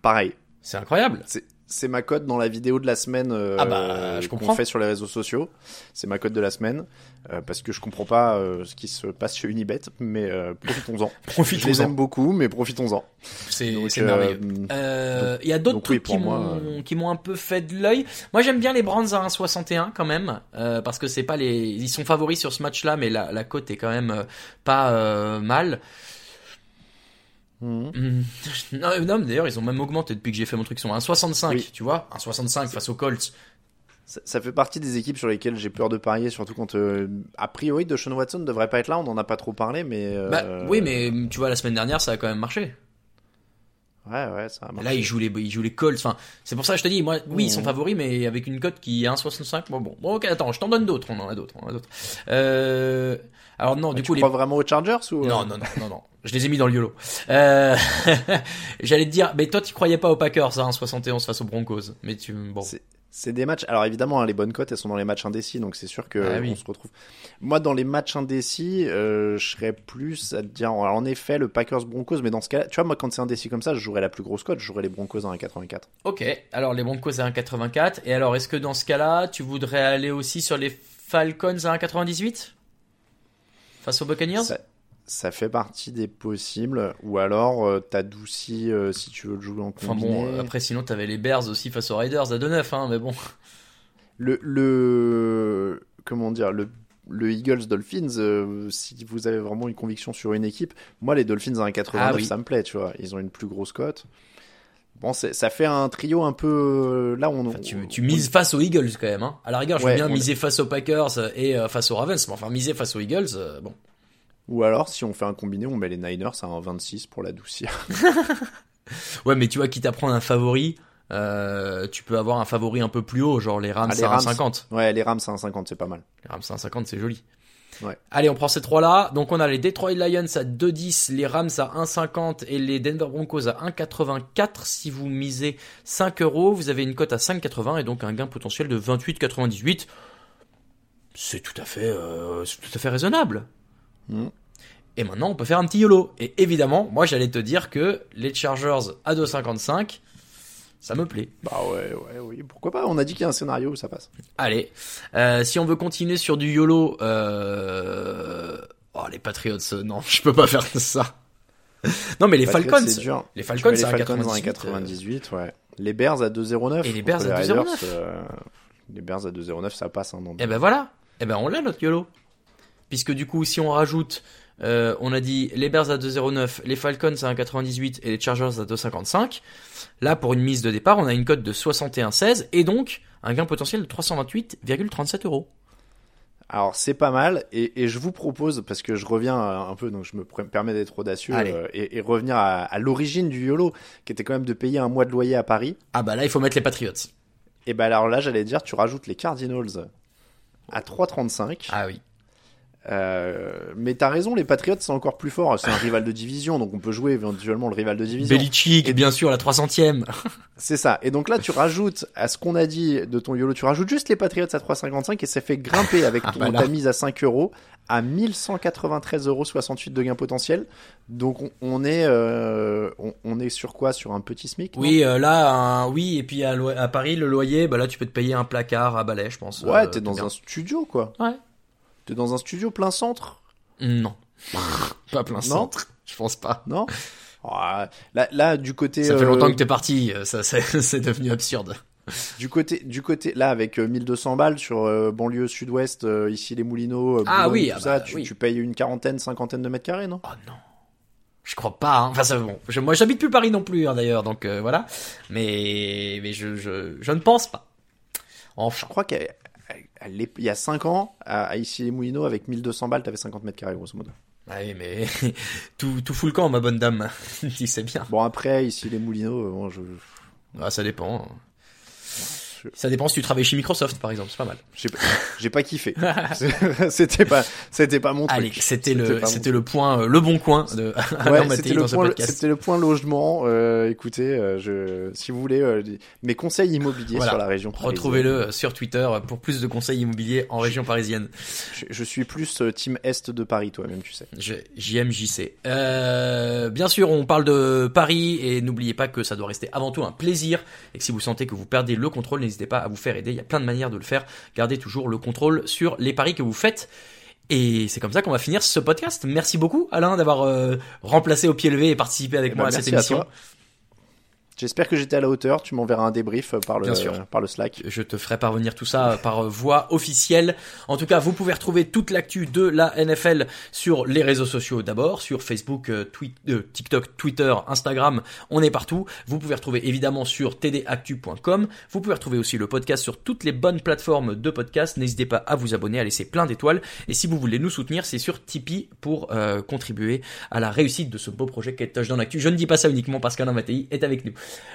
S2: Pareil.
S1: C'est incroyable.
S2: C'est ma cote dans la vidéo de la semaine euh,
S1: Ah bah, je
S2: qu'on
S1: comprends.
S2: fait sur les réseaux sociaux. C'est ma cote de la semaine euh, parce que je comprends pas euh, ce qui se passe chez Unibet, mais euh, profitons-en. *laughs* Je les
S1: Profitons-en.
S2: aime beaucoup, mais profitons-en.
S1: C'est merveilleux. Il y a d'autres
S2: oui,
S1: trucs qui m'ont qui m'ont un peu fait de l'œil. Moi, j'aime bien les Brands à 1,61 quand même, parce que c'est pas les, ils sont favoris sur ce match-là, mais la, la cote est quand même pas mal.
S2: Mhm.
S1: Hmm. Non, non, mais d'ailleurs, ils ont même augmenté depuis que j'ai fait mon truc. Ils sont à 1,65,
S2: Oui.
S1: tu vois, 1,65 face aux Colts.
S2: Ça, ça fait partie des équipes sur lesquelles j'ai peur de parier, surtout quand euh, a priori Deshaun Watson ne devrait pas être là. On en a pas trop parlé, mais euh,
S1: Bah oui, mais tu vois, la semaine dernière, ça a quand même marché.
S2: Ouais, ouais, ça a.
S1: Là, ils jouent les, ils jouent les Colts. Enfin, c'est pour ça que je te dis, moi, oui, ils sont
S2: Mhm.
S1: favoris, mais avec une cote qui est 1,65. Bon, bon, bon, ok, attends, je t'en donne d'autres. On en a d'autres, on en a d'autres. Euh, alors non, du
S2: tu
S1: coup, les
S2: crois vraiment aux Chargers ou euh?
S1: Non, non, non, non, non. Je les ai mis dans le YOLO. Euh... *laughs* J'allais te dire, mais toi, tu croyais pas aux Packers, hein, 71 face aux Broncos. Mais tu, bon.
S2: C'est- des matchs. Alors évidemment, hein, les bonnes cotes, elles sont dans les matchs indécis, donc c'est sûr que
S1: Ah oui.
S2: on se retrouve. Moi, dans les matchs indécis, euh, je serais plus à te dire. alors, en effet, le Packers Broncos, mais dans ce cas-là, tu vois, moi, quand c'est indécis comme ça, je jouerais la plus grosse cote, je jouerais les Broncos à 1,84.
S1: Ok. Alors, les Broncos à 1,84. Et alors, est-ce que dans ce cas-là, tu voudrais aller aussi sur les Falcons à 1,98? Face aux Buccaneers?
S2: Ça, ça fait partie des possibles, ou alors euh, t'adoucis euh, si tu veux le jouer en
S1: Enfin
S2: combiné.
S1: bon, après, sinon, t'avais les Bears aussi face aux Raiders à 2,9, hein, mais bon.
S2: Le, le comment dire le le Eagles Dolphins, euh, si vous avez vraiment une conviction sur une équipe, moi les Dolphins à 1,89
S1: Ah oui.
S2: ça me plaît, tu vois, ils ont une plus grosse cote. Bon, ça fait un trio un peu euh, là on
S1: Enfin, tu, tu mises face aux Eagles quand même. Hein. À la rigueur, je veux
S2: Ouais,
S1: bien miser face aux Packers et euh, face aux Ravens, mais enfin miser face aux Eagles, euh, bon.
S2: Ou alors si on fait un combiné, on met les Niners à 1,26 pour l'adoucir. *laughs* *laughs*
S1: Ouais, mais tu vois, quitte à prendre un favori, euh, tu peux avoir un favori un peu plus haut, genre les Rams
S2: Ah, les
S1: à
S2: Rams.
S1: 1,50.
S2: ouais, les Rams à 1,50 c'est pas mal.
S1: Les Rams à 1,50, c'est joli.
S2: Ouais.
S1: Allez, on prend ces trois-là. Donc on a les Detroit Lions à 2,10, les Rams à 1,50 et les Denver Broncos à 1,84. Si vous misez 5 euros, vous avez une cote à 5,80 et donc un gain potentiel de 28,98. C'est tout à fait, euh, c'est tout à fait raisonnable.
S2: Mhm.
S1: Et maintenant, on peut faire un petit YOLO. Et évidemment, moi, j'allais te dire que les Chargers à 2,55, ça me plaît.
S2: Bah ouais, ouais, oui, pourquoi pas? On a dit qu'il y a un scénario où ça passe.
S1: Allez, euh, si on veut continuer sur du YOLO, euh... oh les Patriots, euh, non, *laughs* je peux pas faire ça. Non mais les
S2: Patriots,
S1: Falcons,
S2: dur.
S1: les Falcons,
S2: les
S1: à
S2: Falcons
S1: 98,
S2: à 98, ouais. Les Bears à 2,09.
S1: Et les Bears à
S2: les
S1: 2,09.
S2: Raiders, euh, les Bears à 2,09, ça passe. Hein,
S1: Et ben voilà, et ben on l'a notre YOLO. Puisque du coup, si on rajoute, euh, on a dit les Bears à 2,09, les Falcons à 1,98 et les Chargers à 2,55. Là, pour une mise de départ, on a une cote de 61,16 et donc un gain potentiel de 328,37 euros.
S2: Alors c'est pas mal et, et je vous propose parce que je reviens euh, un peu donc je me permets d'être audacieux euh, et, et revenir à, à l'origine du YOLO qui était quand même de payer un mois de loyer à Paris.
S1: Ah bah là, il faut mettre les Patriots.
S2: Et ben alors là j'allais dire tu rajoutes les Cardinals à 3,35.
S1: Ah oui.
S2: Euh, mais t'as raison les Patriots c'est encore plus fort c'est un rival de division donc on peut jouer éventuellement le rival de division.
S1: Belichick,
S2: Et-
S1: bien sûr, la 300ème. *laughs*
S2: C'est ça. Et donc là, tu rajoutes à ce qu'on a dit de ton YOLO, tu rajoutes juste les Patriots à 3,55 et ça fait grimper avec
S1: Ah
S2: ton,
S1: bah
S2: ta mise à 5 euros à 1193,68 euros de gain potentiel. Donc on, on est, euh, on, on est sur quoi? Sur un petit SMIC
S1: Oui, euh, là, un- oui, et puis à, Paris, le loyer, bah là, tu peux te payer un placard à balai, je pense.
S2: Ouais,
S1: Euh,
S2: t'es dans
S1: bien.
S2: un studio quoi.
S1: Ouais.
S2: T'es dans un studio plein centre,
S1: Non. *laughs* pas plein
S2: Non?
S1: centre. Je pense pas.
S2: non? Là, là, du côté,
S1: Ça fait
S2: euh,
S1: longtemps que t'es parti, euh, ça, c'est *laughs* c'est devenu absurde.
S2: du côté, du côté, là avec euh, 1200 balles sur euh, banlieue sud-ouest, euh, ici les Moulineaux, euh,
S1: Ah
S2: Boulogne,
S1: oui,
S2: tout
S1: ah
S2: ça,
S1: bah
S2: tu,
S1: oui.
S2: tu payes une quarantaine, cinquantaine de mètres carrés, non?
S1: Oh non. Je crois pas, hein. Enfin, ça, bon. Je- moi, j'habite plus Paris non plus, hein, d'ailleurs, donc euh, voilà. Mais, mais je, je, je ne pense pas. Enfin.
S2: Je crois qu'il y a 5 ans, à, ici les Moulineaux, avec 1200 balles, t'avais 50 mètres carrés, grosso modo.
S1: Ah Oui, mais *laughs* tout, tout fout le camp, ma bonne dame. *laughs* tu sais bien.
S2: Bon, après, ici les Moulineaux, bon, je...
S1: Ah, ça dépend. Ça dépend si tu travailles chez Microsoft, par exemple, c'est pas mal.
S2: J'ai pas, kiffé. *laughs* c'était pas, c'était pas mon
S1: Allez,
S2: truc.
S1: c'était le, c'était le point, euh, le bon coin de *laughs*
S2: Ouais, c'était le point,
S1: podcast.
S2: c'était le point logement. Euh, écoutez, euh, je, si vous voulez, euh, mes conseils immobiliers
S1: Voilà.
S2: sur la région. parisienne.
S1: Retrouvez-le sur Twitter pour plus de conseils immobiliers en région parisienne.
S2: Je, je suis plus euh, team est de Paris, toi-même, tu sais.
S1: JMJC. Bien sûr, on parle de Paris et n'oubliez pas que ça doit rester avant tout un plaisir et que si vous sentez que vous perdez le contrôle, n'hésitez pas à vous faire aider. Il y a plein de manières de le faire. Gardez toujours le contrôle sur les paris que vous faites. Et c'est comme ça qu'on va finir ce podcast. Merci beaucoup Alain d'avoir euh, remplacé au pied levé et participé avec
S2: Eh
S1: moi
S2: ben,
S1: à cette
S2: à
S1: émission.
S2: toi. J'espère que j'étais à la hauteur. Tu m'enverras un débrief par le,
S1: Bien sûr.
S2: par le Slack.
S1: Je te ferai parvenir tout ça par voie officielle. En tout cas, vous pouvez retrouver toute l'actu de la NFL sur les réseaux sociaux d'abord, sur Facebook, euh, tweet- euh, TikTok, Twitter, Instagram, on est partout. Vous pouvez retrouver évidemment sur tdactu.com. Vous pouvez retrouver aussi le podcast sur toutes les bonnes plateformes de podcast. N'hésitez pas à vous abonner, à laisser plein d'étoiles. Et si vous voulez nous soutenir, c'est sur Tipeee pour euh, contribuer à la réussite de ce beau projet qu'est Touch dans l'actu. Je ne dis pas ça uniquement parce qu'Alain Mattei est avec nous.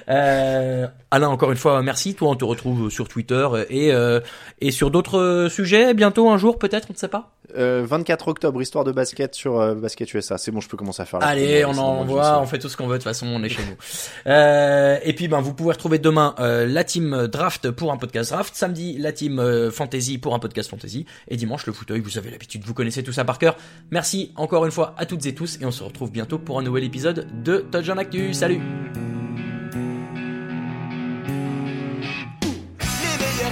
S1: Euh, Alain, encore une fois, merci. Toi, on te retrouve sur Twitter et euh, et sur d'autres sujets bientôt un jour peut-être, on ne sait pas.
S2: Euh, 24 octobre, histoire de basket sur euh, Basket USA. C'est bon, je peux commencer à faire la
S1: Allez, on envoie,
S2: sais.
S1: on fait tout ce qu'on veut. De toute façon, on est chez nous. *laughs* Euh, et puis, ben, vous pouvez retrouver demain euh, la team draft pour un podcast draft, samedi la team fantasy pour un podcast fantasy, et dimanche le fauteuil. Vous avez l'habitude, vous connaissez tout ça par cœur. Merci encore une fois à toutes et tous, et on se retrouve bientôt pour un nouvel épisode de Touchdown Actu. Salut.